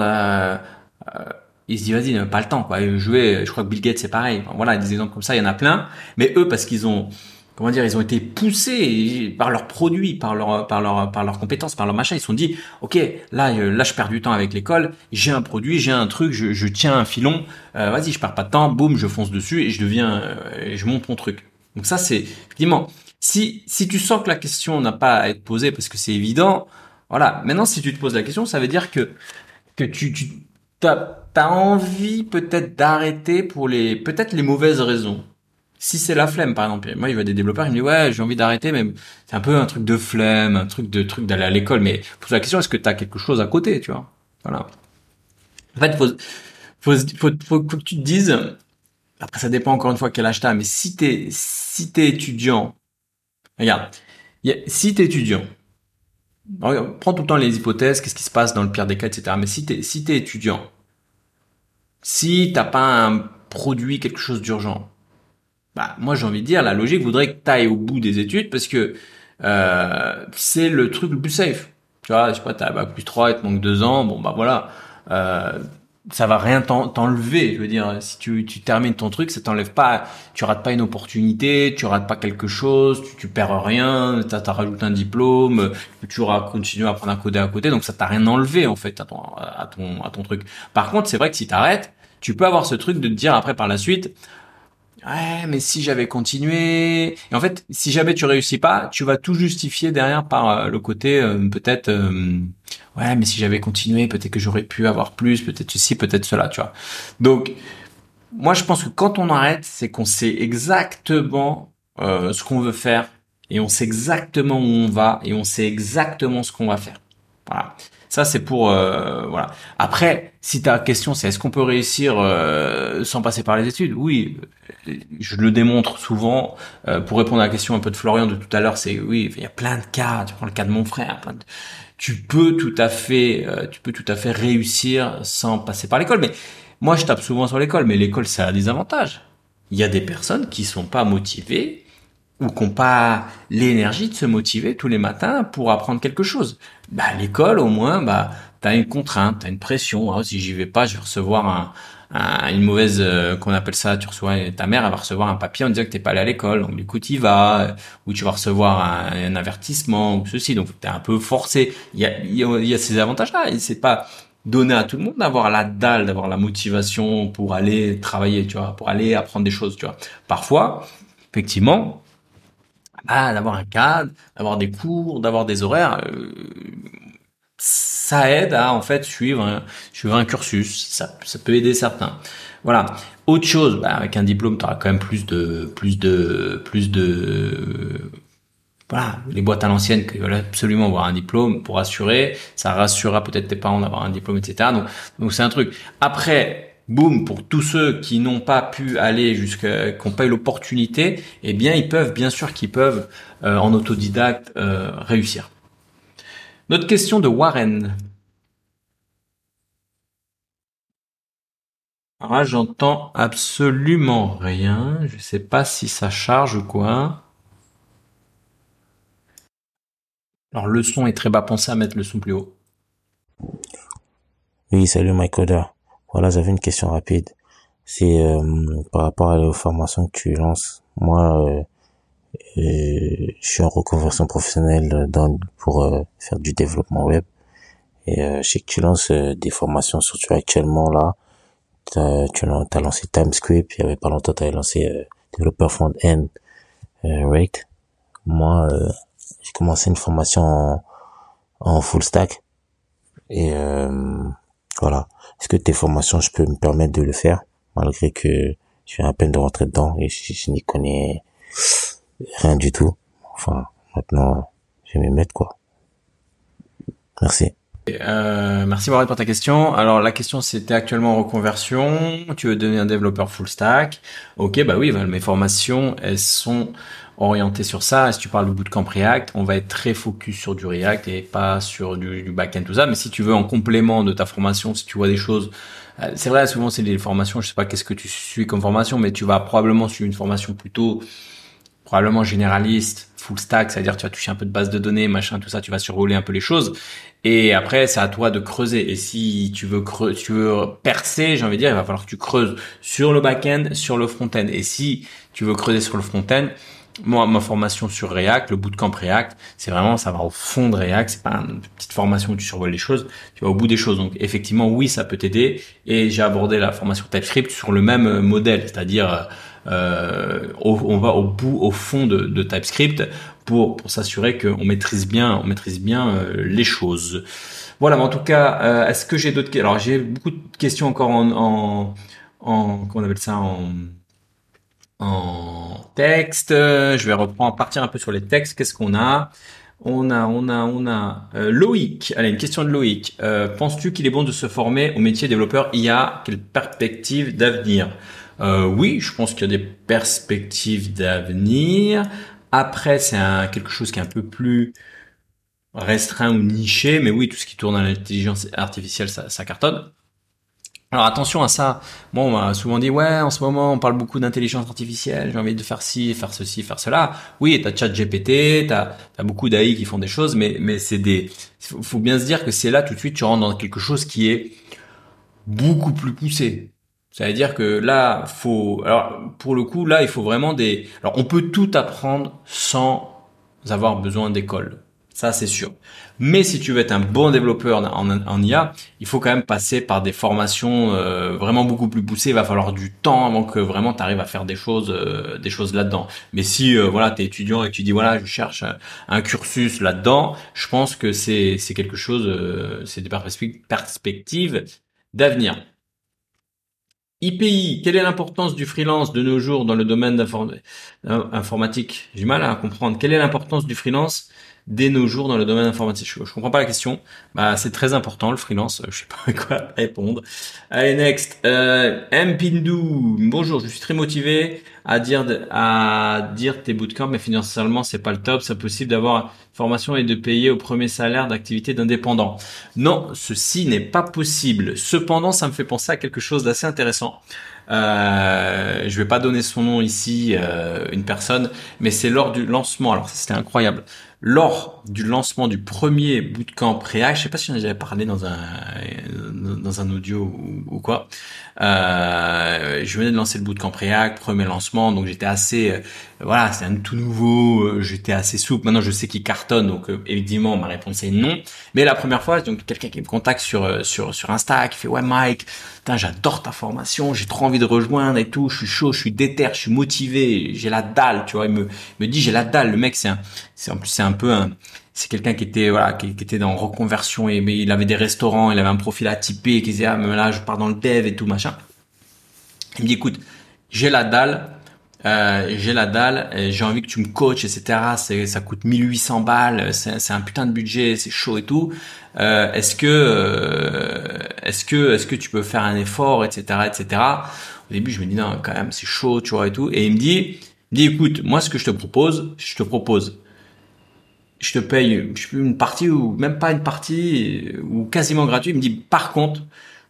Speaker 1: il se dit vas-y pas le temps quoi. Jouer je crois que Bill Gates c'est pareil. Voilà des exemples comme ça il y en a plein. Mais eux parce qu'ils ont comment dire ils ont été poussés par leurs produits par leur par leur par leurs compétences par leur machin ils se sont dit ok là là je perds du temps avec l'école j'ai un produit j'ai un truc je, je tiens un filon euh, vas-y je perds pas de temps boum je fonce dessus et je deviens euh, je monte mon truc. Donc ça c'est effectivement si si tu sens que la question n'a pas à être posée parce que c'est évident voilà. Maintenant si tu te poses la question ça veut dire que que tu, tu t'as envie peut-être d'arrêter pour les peut-être les mauvaises raisons. Si c'est la flemme, par exemple, moi il y a des développeurs, ils me disent ouais j'ai envie d'arrêter, mais c'est un peu un truc de flemme, un truc de truc d'aller à l'école. Mais pose la question, est-ce que tu as quelque chose à côté, tu vois? Voilà. En fait, faut, faut, faut, faut, que tu te dises, après ça dépend encore une fois quel âge t'as, mais si t'es, si t'es étudiant, regarde, si t'es étudiant, prends tout le temps les hypothèses, qu'est-ce qui se passe dans le pire des cas, etc. Mais si t'es, si t'es étudiant, si t'as pas un produit, quelque chose d'urgent, bah, moi j'ai envie de dire, la logique voudrait que t'ailles au bout des études parce que euh, c'est le truc le plus safe. Tu vois, je sais pas, t'as bac plus 3, il te manque 2 ans, bon bah voilà. Euh, ça va rien t'enlever. Je veux dire, si tu, tu termines ton truc, ça t'enlève pas. Tu rates pas une opportunité, tu rates pas quelque chose, tu, tu perds rien. T'as as rajouté un diplôme, tu auras continué à apprendre à coder à côté, donc ça t'a rien enlevé en fait à ton à ton à ton truc. Par contre, c'est vrai que si t'arrêtes, tu peux avoir ce truc de te dire après par la suite, ouais, mais si j'avais continué. Et en fait, si jamais tu réussis pas, tu vas tout justifier derrière par euh, le côté euh, peut-être, euh, ouais, mais si j'avais continué, peut-être que j'aurais pu avoir plus, peut-être ceci, peut-être cela, tu vois. Donc, moi, je pense que quand on arrête, c'est qu'on sait exactement ce qu'on veut faire et on sait exactement où on va et on sait exactement ce qu'on va faire. Voilà. Ça, c'est pour euh, voilà. Après, si ta question c'est est-ce qu'on peut réussir euh, sans passer par les études? Oui, je le démontre souvent. Euh, pour répondre à la question un peu de Florian de tout à l'heure, c'est oui, il y a plein de cas. Tu prends le cas de mon frère. Tu peux tout à fait, tu peux tout à fait réussir sans passer par l'école. Mais moi, je tape souvent sur l'école, mais l'école, ça a des avantages. Il y a des personnes qui sont pas motivées ou qui n'ont pas l'énergie de se motiver tous les matins pour apprendre quelque chose. Bah, l'école, au moins, bah, t'as une contrainte, t'as une pression. Ah, si j'y vais pas, je vais recevoir un, une mauvaise, euh, qu'on appelle ça, tu reçois, ta mère, elle va recevoir un papier en disant que t'es pas allé à l'école. Donc, du coup, tu vas, euh, ou tu vas recevoir un, avertissement, ou ceci. Donc, t'es un peu forcé. Il y a, il y a, ces avantages-là. Et c'est pas donné à tout le monde d'avoir la dalle, d'avoir la motivation pour aller travailler, tu vois, pour aller apprendre des choses, tu vois. Parfois, effectivement, ah, d'avoir un cadre, d'avoir des cours, d'avoir des horaires, euh, ça aide à en fait suivre un, suivre un cursus. Ça, ça peut aider certains. Voilà. Autre chose, bah, avec un diplôme, tu auras quand même plus de plus de plus de voilà, les boîtes à l'ancienne qui veulent absolument avoir un diplôme pour assurer, ça rassurera peut-être tes parents d'avoir un diplôme, etc. Donc, donc c'est un truc. Après, boum, pour tous ceux qui n'ont pas pu aller jusqu'à, qui n'ont pas eu l'opportunité, eh bien, ils peuvent, bien sûr qu'ils peuvent, euh, en autodidacte, euh, réussir. Notre question de Warren. Alors là, j'entends absolument rien. Je sais pas si ça charge ou quoi. Alors, le son est très bas. Pensez à mettre le son plus haut.
Speaker 5: Oui, salut Mike voilà, j'avais une question rapide. C'est euh, par rapport à la formation que tu lances. Moi, euh, euh, je suis en reconversion professionnelle dans, pour faire du développement web. Et je sais que tu lances des formations, surtout actuellement là. As, tu as, lancé TimeScript, il y avait pas longtemps, tu avais lancé développeur front-end Rate. Moi, j'ai commencé une formation en, en full stack. Et voilà. Est-ce que tes formations, je peux me permettre de le faire, malgré que je viens à peine de rentrer dedans et je, n'y connais rien du tout? Enfin, maintenant, je vais m'y mettre, quoi. Merci.
Speaker 1: Euh, merci Maurice pour ta question. Alors la question c'était actuellement en reconversion. Tu veux devenir un développeur full stack Ok, bah oui, mes formations elles sont orienté sur ça. Si tu parles de bootcamp React, on va être très focus sur du React et pas sur du, du back-end, tout ça. Mais si tu veux en complément de ta formation, si tu vois des choses, euh, c'est vrai, souvent c'est des formations, je sais pas qu'est-ce que tu suis comme formation, mais tu vas probablement suivre une formation plutôt, probablement généraliste, full stack, c'est-à-dire tu vas toucher un peu de base de données, machin, tout ça, tu vas survoler un peu les choses. Et après, c'est à toi de creuser. Et si tu veux creuser, tu veux percer, j'ai envie de dire, il va falloir que tu creuses sur le back-end, sur le front-end. Et si tu veux creuser sur le front-end, moi, ma formation sur React, le bootcamp React, c'est vraiment, ça va au fond de React. C'est pas une petite formation où tu survoles les choses. Tu vas au bout des choses. Donc, effectivement, oui, ça peut t'aider. Et j'ai abordé la formation TypeScript sur le même euh, modèle, c'est-à-dire, euh, on va au bout, au fond de, TypeScript pour pour s'assurer qu'on maîtrise bien, on maîtrise bien euh, les choses. Voilà. Mais en tout cas, euh, est-ce que j'ai d'autres Alors, j'ai beaucoup de questions encore en, en, en comment on appelle ça en en texte. Je vais reprendre, partir un peu sur les textes. Qu'est-ce qu'on a? On a, on a, on a euh, Loïc. Allez, une question de Loïc. Euh, penses-tu qu'il est bon de se former au métier développeur IA Quelle perspective d'avenir? Euh, Oui, je pense qu'il y a des perspectives d'avenir. Après, c'est quelque chose qui est un peu plus restreint ou niché, mais oui, tout ce qui tourne à l'intelligence artificielle, ça, ça cartonne. Alors attention à ça. Moi, on m'a souvent dit ouais, en ce moment, on parle beaucoup d'intelligence artificielle. J'ai envie de faire ci, faire ceci, faire cela. Oui, t'as ChatGPT, t'as as beaucoup d'AI qui font des choses, mais mais c'est des. Faut bien se dire que c'est là tout de suite tu rentres dans quelque chose qui est beaucoup plus poussé. Ça veut dire que là, faut. Alors pour le coup, là, il faut vraiment des. Alors on peut tout apprendre sans avoir besoin d'école. Ça, c'est sûr. Mais si tu veux être un bon développeur en, en, IA, il faut quand même passer par des formations euh, vraiment beaucoup plus poussées. Il va falloir du temps avant que vraiment tu arrives à faire des choses, euh, choses là-dedans. Mais si euh, voilà, tu es étudiant et que tu dis voilà, je cherche un, cursus là-dedans, je pense que c'est quelque chose, c'est des perspectives d'avenir. IPI, quelle est l'importance du freelance de nos jours dans le domaine informatique? J'ai mal à comprendre. Quelle est l'importance du freelance dès nos jours dans le domaine informatique je, comprends pas la question. Bah, c'est très important le freelance. Je sais pas quoi répondre. Allez next. Euh, Mpindu. Bonjour, je suis très motivé à dire à dire tes bootcamps, mais financièrement c'est pas le top. C'est possible d'avoir formation et de payer au premier salaire d'activité d'indépendant. Non, ceci n'est pas possible. Cependant, ça me fait penser à quelque chose d'assez intéressant. Euh, je vais pas donner son nom ici, euh, une personne, mais c'est lors du lancement. Alors c'était incroyable lors du lancement du premier bootcamp React, je sais pas si j'en avais parlé dans un dans un audio ou, quoi. Euh, je venais de lancer le bootcamp React, premier lancement, donc j'étais assez euh, voilà, c'est un tout nouveau, euh, j'étais assez souple. Maintenant, je sais qu'il cartonne, donc euh, évidemment ma réponse est non. Mais la première fois, donc quelqu'un qui me contacte sur sur sur Insta, qui fait ouais Mike, j'adore ta formation, j'ai trop envie de rejoindre et tout, je suis chaud, je suis déter, je suis motivé, j'ai la dalle, tu vois. Il me me dit j'ai la dalle. Le mec, c'est un, c'est en plus c'est un peu c'est quelqu'un qui était voilà qui, était dans reconversion et mais il avait des restaurants, il avait un profil atypé, qui disait ah mais là je pars dans le dev et tout machin. Il me dit écoute, j'ai la dalle, euh, j'ai la dalle, j'ai envie que tu me coaches, etc. Ça coûte 1800 balles, c'est, un putain de budget, c'est chaud et tout. Euh, est-ce que, euh, est-ce que, est-ce que tu peux faire un effort, etc., etc. Au début, je me dis non, quand même, c'est chaud, tu vois et tout. Et il me dit, il dit écoute, moi, ce que je te propose, je te propose, je te paye une partie ou même pas une partie ou quasiment gratuit. Il me dit par contre,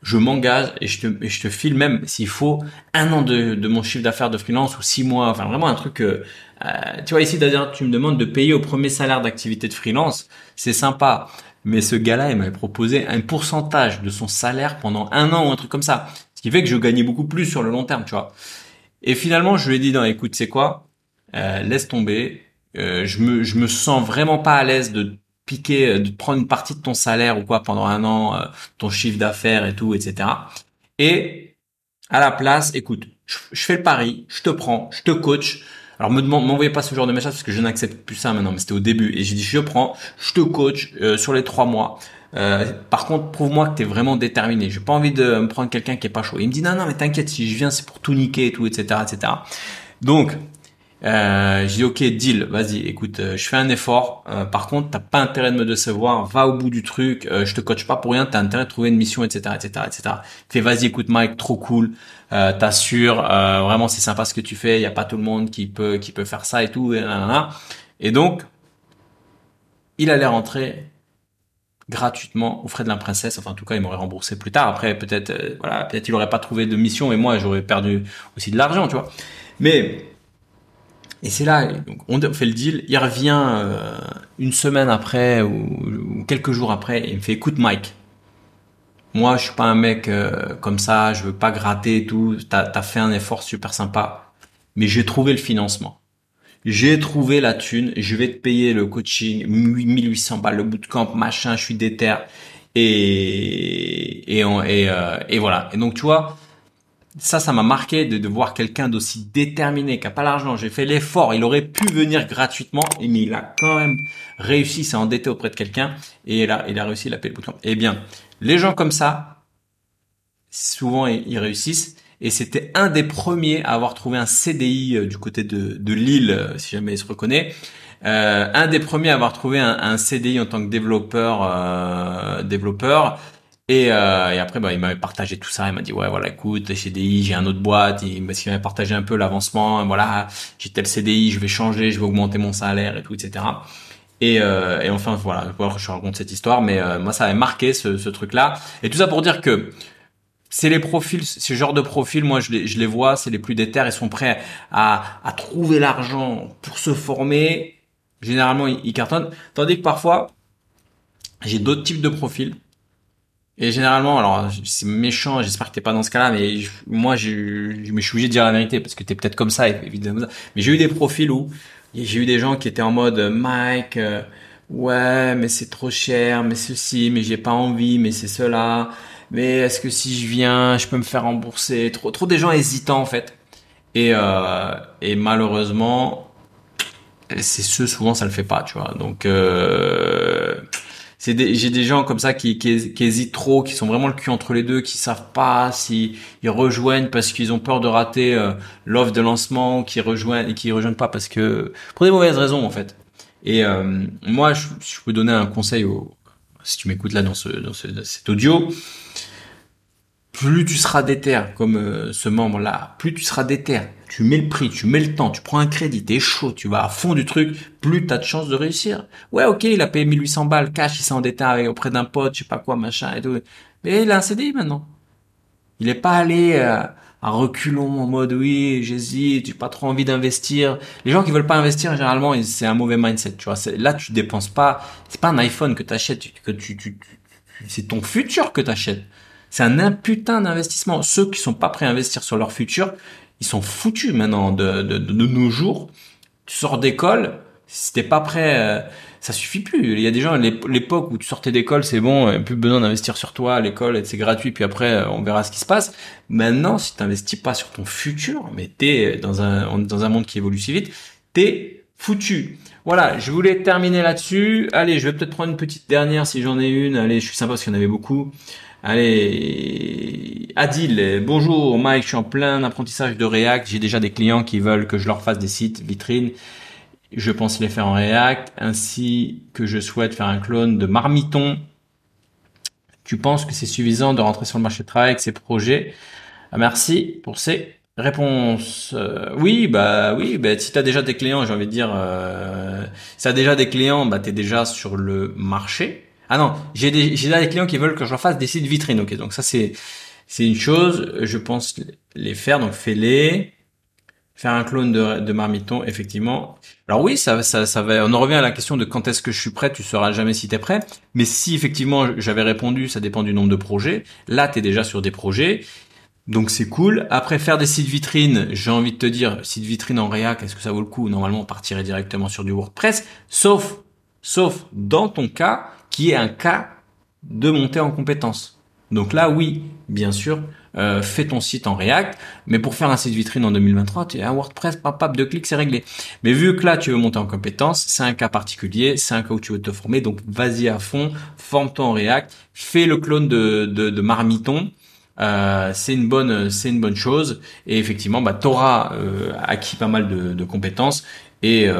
Speaker 1: je m'engage et je te, je te file même s'il faut un an de, de mon chiffre d'affaires de freelance ou six mois, enfin vraiment un truc. Euh, euh tu vois ici d'ailleurs tu me demandes de payer au premier salaire d'activité de freelance, c'est sympa. Mais ce gars-là, il m'avait proposé un pourcentage de son salaire pendant un an ou un truc comme ça. Ce qui fait que je gagnais beaucoup plus sur le long terme, tu vois. Et finalement, je lui ai dit, non, écoute, c'est quoi? Euh, Laisse tomber. Euh, je me je me sens vraiment pas à l'aise de piquer, euh, de prendre une partie de ton salaire ou quoi pendant un an, euh, ton chiffre d'affaires et tout, etc. Et à la place, écoute, je, fais le pari, je te prends, je te coach. Alors me m'envoyez pas ce genre de message parce que je n'accepte plus ça maintenant, mais c'était au début. Et j'ai dit, je prends, je te coach euh, sur les trois mois. par contre, prouve-moi que tu es vraiment déterminé. J'ai pas envie de me prendre quelqu'un qui est pas chaud. Il me dit non non mais t'inquiète, si je viens c'est pour tout niquer et tout, etc. etc. Donc euh, j'ai dit ok deal, vas-y, écoute, euh, je fais un effort. Euh, par contre, t'as pas intérêt de me décevoir, va au bout du truc. Euh, je te coach pas pour rien, t'as intérêt de trouver une mission, etc., etc., etc. Fais vas-y, écoute Mike, trop cool. Euh, T'assures, vraiment c'est sympa ce que tu fais. Il y a pas tout le monde qui peut qui peut faire ça et tout. Et, et donc, il allait rentrer gratuitement aux frais de la princesse. Enfin, en tout cas, il m'aurait remboursé plus tard. Après, peut-être, voilà, peut-être il aurait pas trouvé de mission et moi, j'aurais perdu aussi de l'argent, tu vois. Mais et c'est là, donc on fait le deal. Il revient euh, une semaine après ou, quelques jours après il me fait écoute Mike, moi je suis pas un mec euh, comme ça, je veux pas gratter et tout. T'as as fait un effort super sympa, mais j'ai trouvé le financement. J'ai trouvé la thune, je vais te payer le coaching, 1800 balles, le bootcamp, machin, je suis déter. Et, et, euh, et voilà. Et donc tu vois, ça, ça m'a marqué de, de voir quelqu'un d'aussi déterminé, qui a pas l'argent. J'ai fait l'effort. Il aurait pu venir gratuitement, mais il a quand même réussi, s'est endetté auprès de quelqu'un, et là, il a réussi à payer le bouton. Eh bien, les gens comme ça, souvent, ils réussissent. Et c'était un des premiers à avoir trouvé un CDI euh, du côté de, de Lille, euh, si jamais il se reconnaît. Euh, un des premiers à avoir trouvé un, CDI en tant que développeur, développeur. Et, euh, et après, bah, il m'avait partagé tout ça. Il m'a dit, ouais, voilà, écoute, CDI, j'ai un autre boîte. Il, parce qu'il m'avait partagé un peu l'avancement. Voilà, j'ai tel CDI, je vais changer, je vais augmenter mon salaire et tout, etc. Et, euh, et enfin, voilà, je raconte cette histoire. Mais euh, moi, ça avait marqué ce, ce truc-là. Et tout ça pour dire que c'est les profils, ce genre de profils, moi je les, je les vois, c'est les plus déter, ils sont prêts à, à trouver l'argent pour se former. Généralement, ils, cartonnent. Tandis que parfois, j'ai d'autres types de profils. Et généralement, alors c'est méchant, j'espère que t'es pas dans ce cas-là, mais moi je, je me suis obligé de dire la vérité parce que t'es peut-être comme ça, évidemment. Mais j'ai eu des profils où j'ai eu des gens qui étaient en mode Mike, euh, ouais, mais c'est trop cher, mais ceci, mais j'ai pas envie, mais c'est cela mais est-ce que si je viens, je peux me faire rembourser? Trop, trop des gens hésitants en fait. Et, euh, et malheureusement, c'est ceux souvent ça le fait pas, tu vois. Donc euh, c'est j'ai des gens comme ça qui, qui, qui, hésitent trop, qui sont vraiment le cul entre les deux, qui savent pas si ils rejoignent parce qu'ils ont peur de rater euh, l'offre de lancement, qui rejoignent et qui rejoignent pas parce que pour des mauvaises raisons en fait. Et euh, moi, je, je, peux donner un conseil au, si tu m'écoutes là dans ce dans, ce, dans cet audio plus tu seras déter comme euh, ce membre-là, plus tu seras déter, tu mets le prix, tu mets le temps, tu prends un crédit, t'es chaud, tu vas à fond du truc, plus t'as de chances de réussir. Ouais, ok, il a payé 1800 balles cash, il s'est endetté auprès d'un pote, je sais pas quoi, machin et tout. Mais il a un CDI maintenant. Il est pas allé euh, à reculons en mode oui, j'hésite, j'ai pas trop envie d'investir. Les gens qui veulent pas investir, généralement, c'est un mauvais mindset, tu vois. Là, tu dépenses pas, c'est pas un iPhone que t'achètes, que tu, tu, tu c'est ton futur que t'achètes. C'est un putain d'investissement. Ceux qui sont pas prêts à investir sur leur futur, ils sont foutus maintenant de, de, de, nos jours. Tu sors d'école, si t'es pas prêt, euh, ça suffit plus. Il y a des gens, l'époque où tu sortais d'école, c'est bon, euh, plus besoin d'investir sur toi, l'école, c'est gratuit, puis après, euh, on verra ce qui se passe. Maintenant, si t'investis pas sur ton futur, mais t'es dans un, dans un monde qui évolue si vite, t'es foutu. Voilà, je voulais terminer là-dessus. Allez, je vais peut-être prendre une petite dernière si j'en ai une. Allez, je suis sympa parce qu'il y en avait beaucoup. Allez, Adil, bonjour Mike, je suis en plein apprentissage de React. J'ai déjà des clients qui veulent que je leur fasse des sites vitrines. Je pense les faire en React, ainsi que je souhaite faire un clone de Marmiton. Tu penses que c'est suffisant de rentrer sur le marché de travail avec ces projets? Ah, Merci pour ces réponses. Euh, oui, bah oui, bah, si tu as déjà des clients, j'ai envie de dire, euh, si tu déjà des clients, bah, tu es déjà sur le marché. Ah non, j'ai des, des clients qui veulent que je leur fasse des sites vitrines. Ok, donc ça c'est c'est une chose. Je pense les faire, donc fais-les. Faire un clone de, de Marmiton, effectivement. Alors oui, ça, ça, ça va. On en revient à la question de quand est-ce que je suis prêt. Tu sauras jamais si t'es prêt. Mais si effectivement j'avais répondu, ça dépend du nombre de projets. Là, t'es déjà sur des projets. Donc c'est cool. Après faire des sites vitrines, j'ai envie de te dire, site vitrine en React, est-ce que ça vaut le coup? Normalement, on partirait directement sur du WordPress, sauf, sauf dans ton cas, qui est un cas de montée en compétence. Donc là, oui, bien sûr, euh, fais ton site en React, mais pour faire un site vitrine en 2023, tu as un WordPress, papap, de clics, c'est réglé. Mais vu que là, tu veux monter en compétence, c'est un cas particulier, c'est un cas où tu veux te former, donc vas-y à fond, forme-toi en React, fais le clone de, de, Marmiton, euh, c'est une bonne c'est une bonne chose et effectivement bah t'auras euh, acquis pas mal de, de compétences et euh,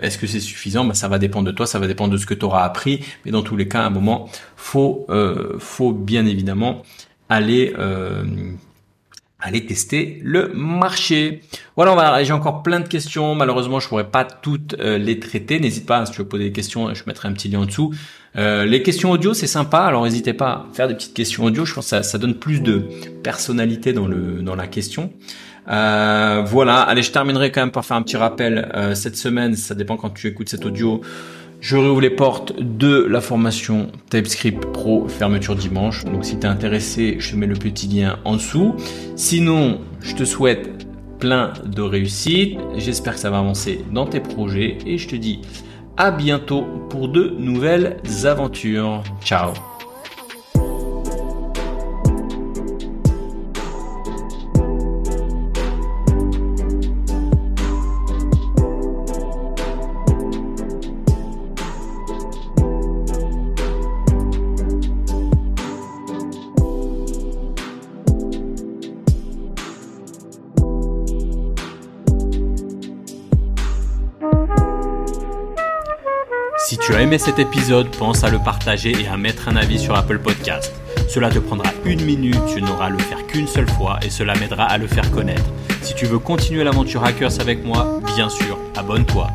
Speaker 1: est-ce que c'est suffisant? Ben, Ça va dépendre de toi, ça va dépendre de ce que tu auras appris. Mais dans tous les cas, à un moment, faut, euh, faut bien évidemment aller, euh, aller tester le marché. Voilà, j'ai encore plein de questions. Malheureusement, je pourrais pas toutes les traiter. N'hésite pas, si tu veux poser des questions, je mettrai un petit lien en dessous. les questions audio, c'est sympa. Alors, n'hésitez pas à faire des petites questions audio. Je pense que ça, ça donne plus de personnalité dans le dans la question. Euh, voilà, allez, je terminerai quand même par faire un petit rappel. Euh, cette semaine, ça dépend quand tu écoutes cet audio, je réouvre les portes de la formation TypeScript Pro fermeture dimanche. Donc si tu es intéressé, je te mets le petit lien en dessous. Sinon, je te souhaite plein de réussite. J'espère que ça va avancer dans tes projets et je te dis à bientôt pour de nouvelles aventures. Ciao aimé cet épisode, pense à le partager et à mettre un avis sur Apple Podcast. Cela te prendra une minute, tu n'auras à le faire qu'une seule fois et cela m'aidera à le faire connaître. Si tu veux continuer l'aventure Hackers avec moi, bien sûr, abonne-toi.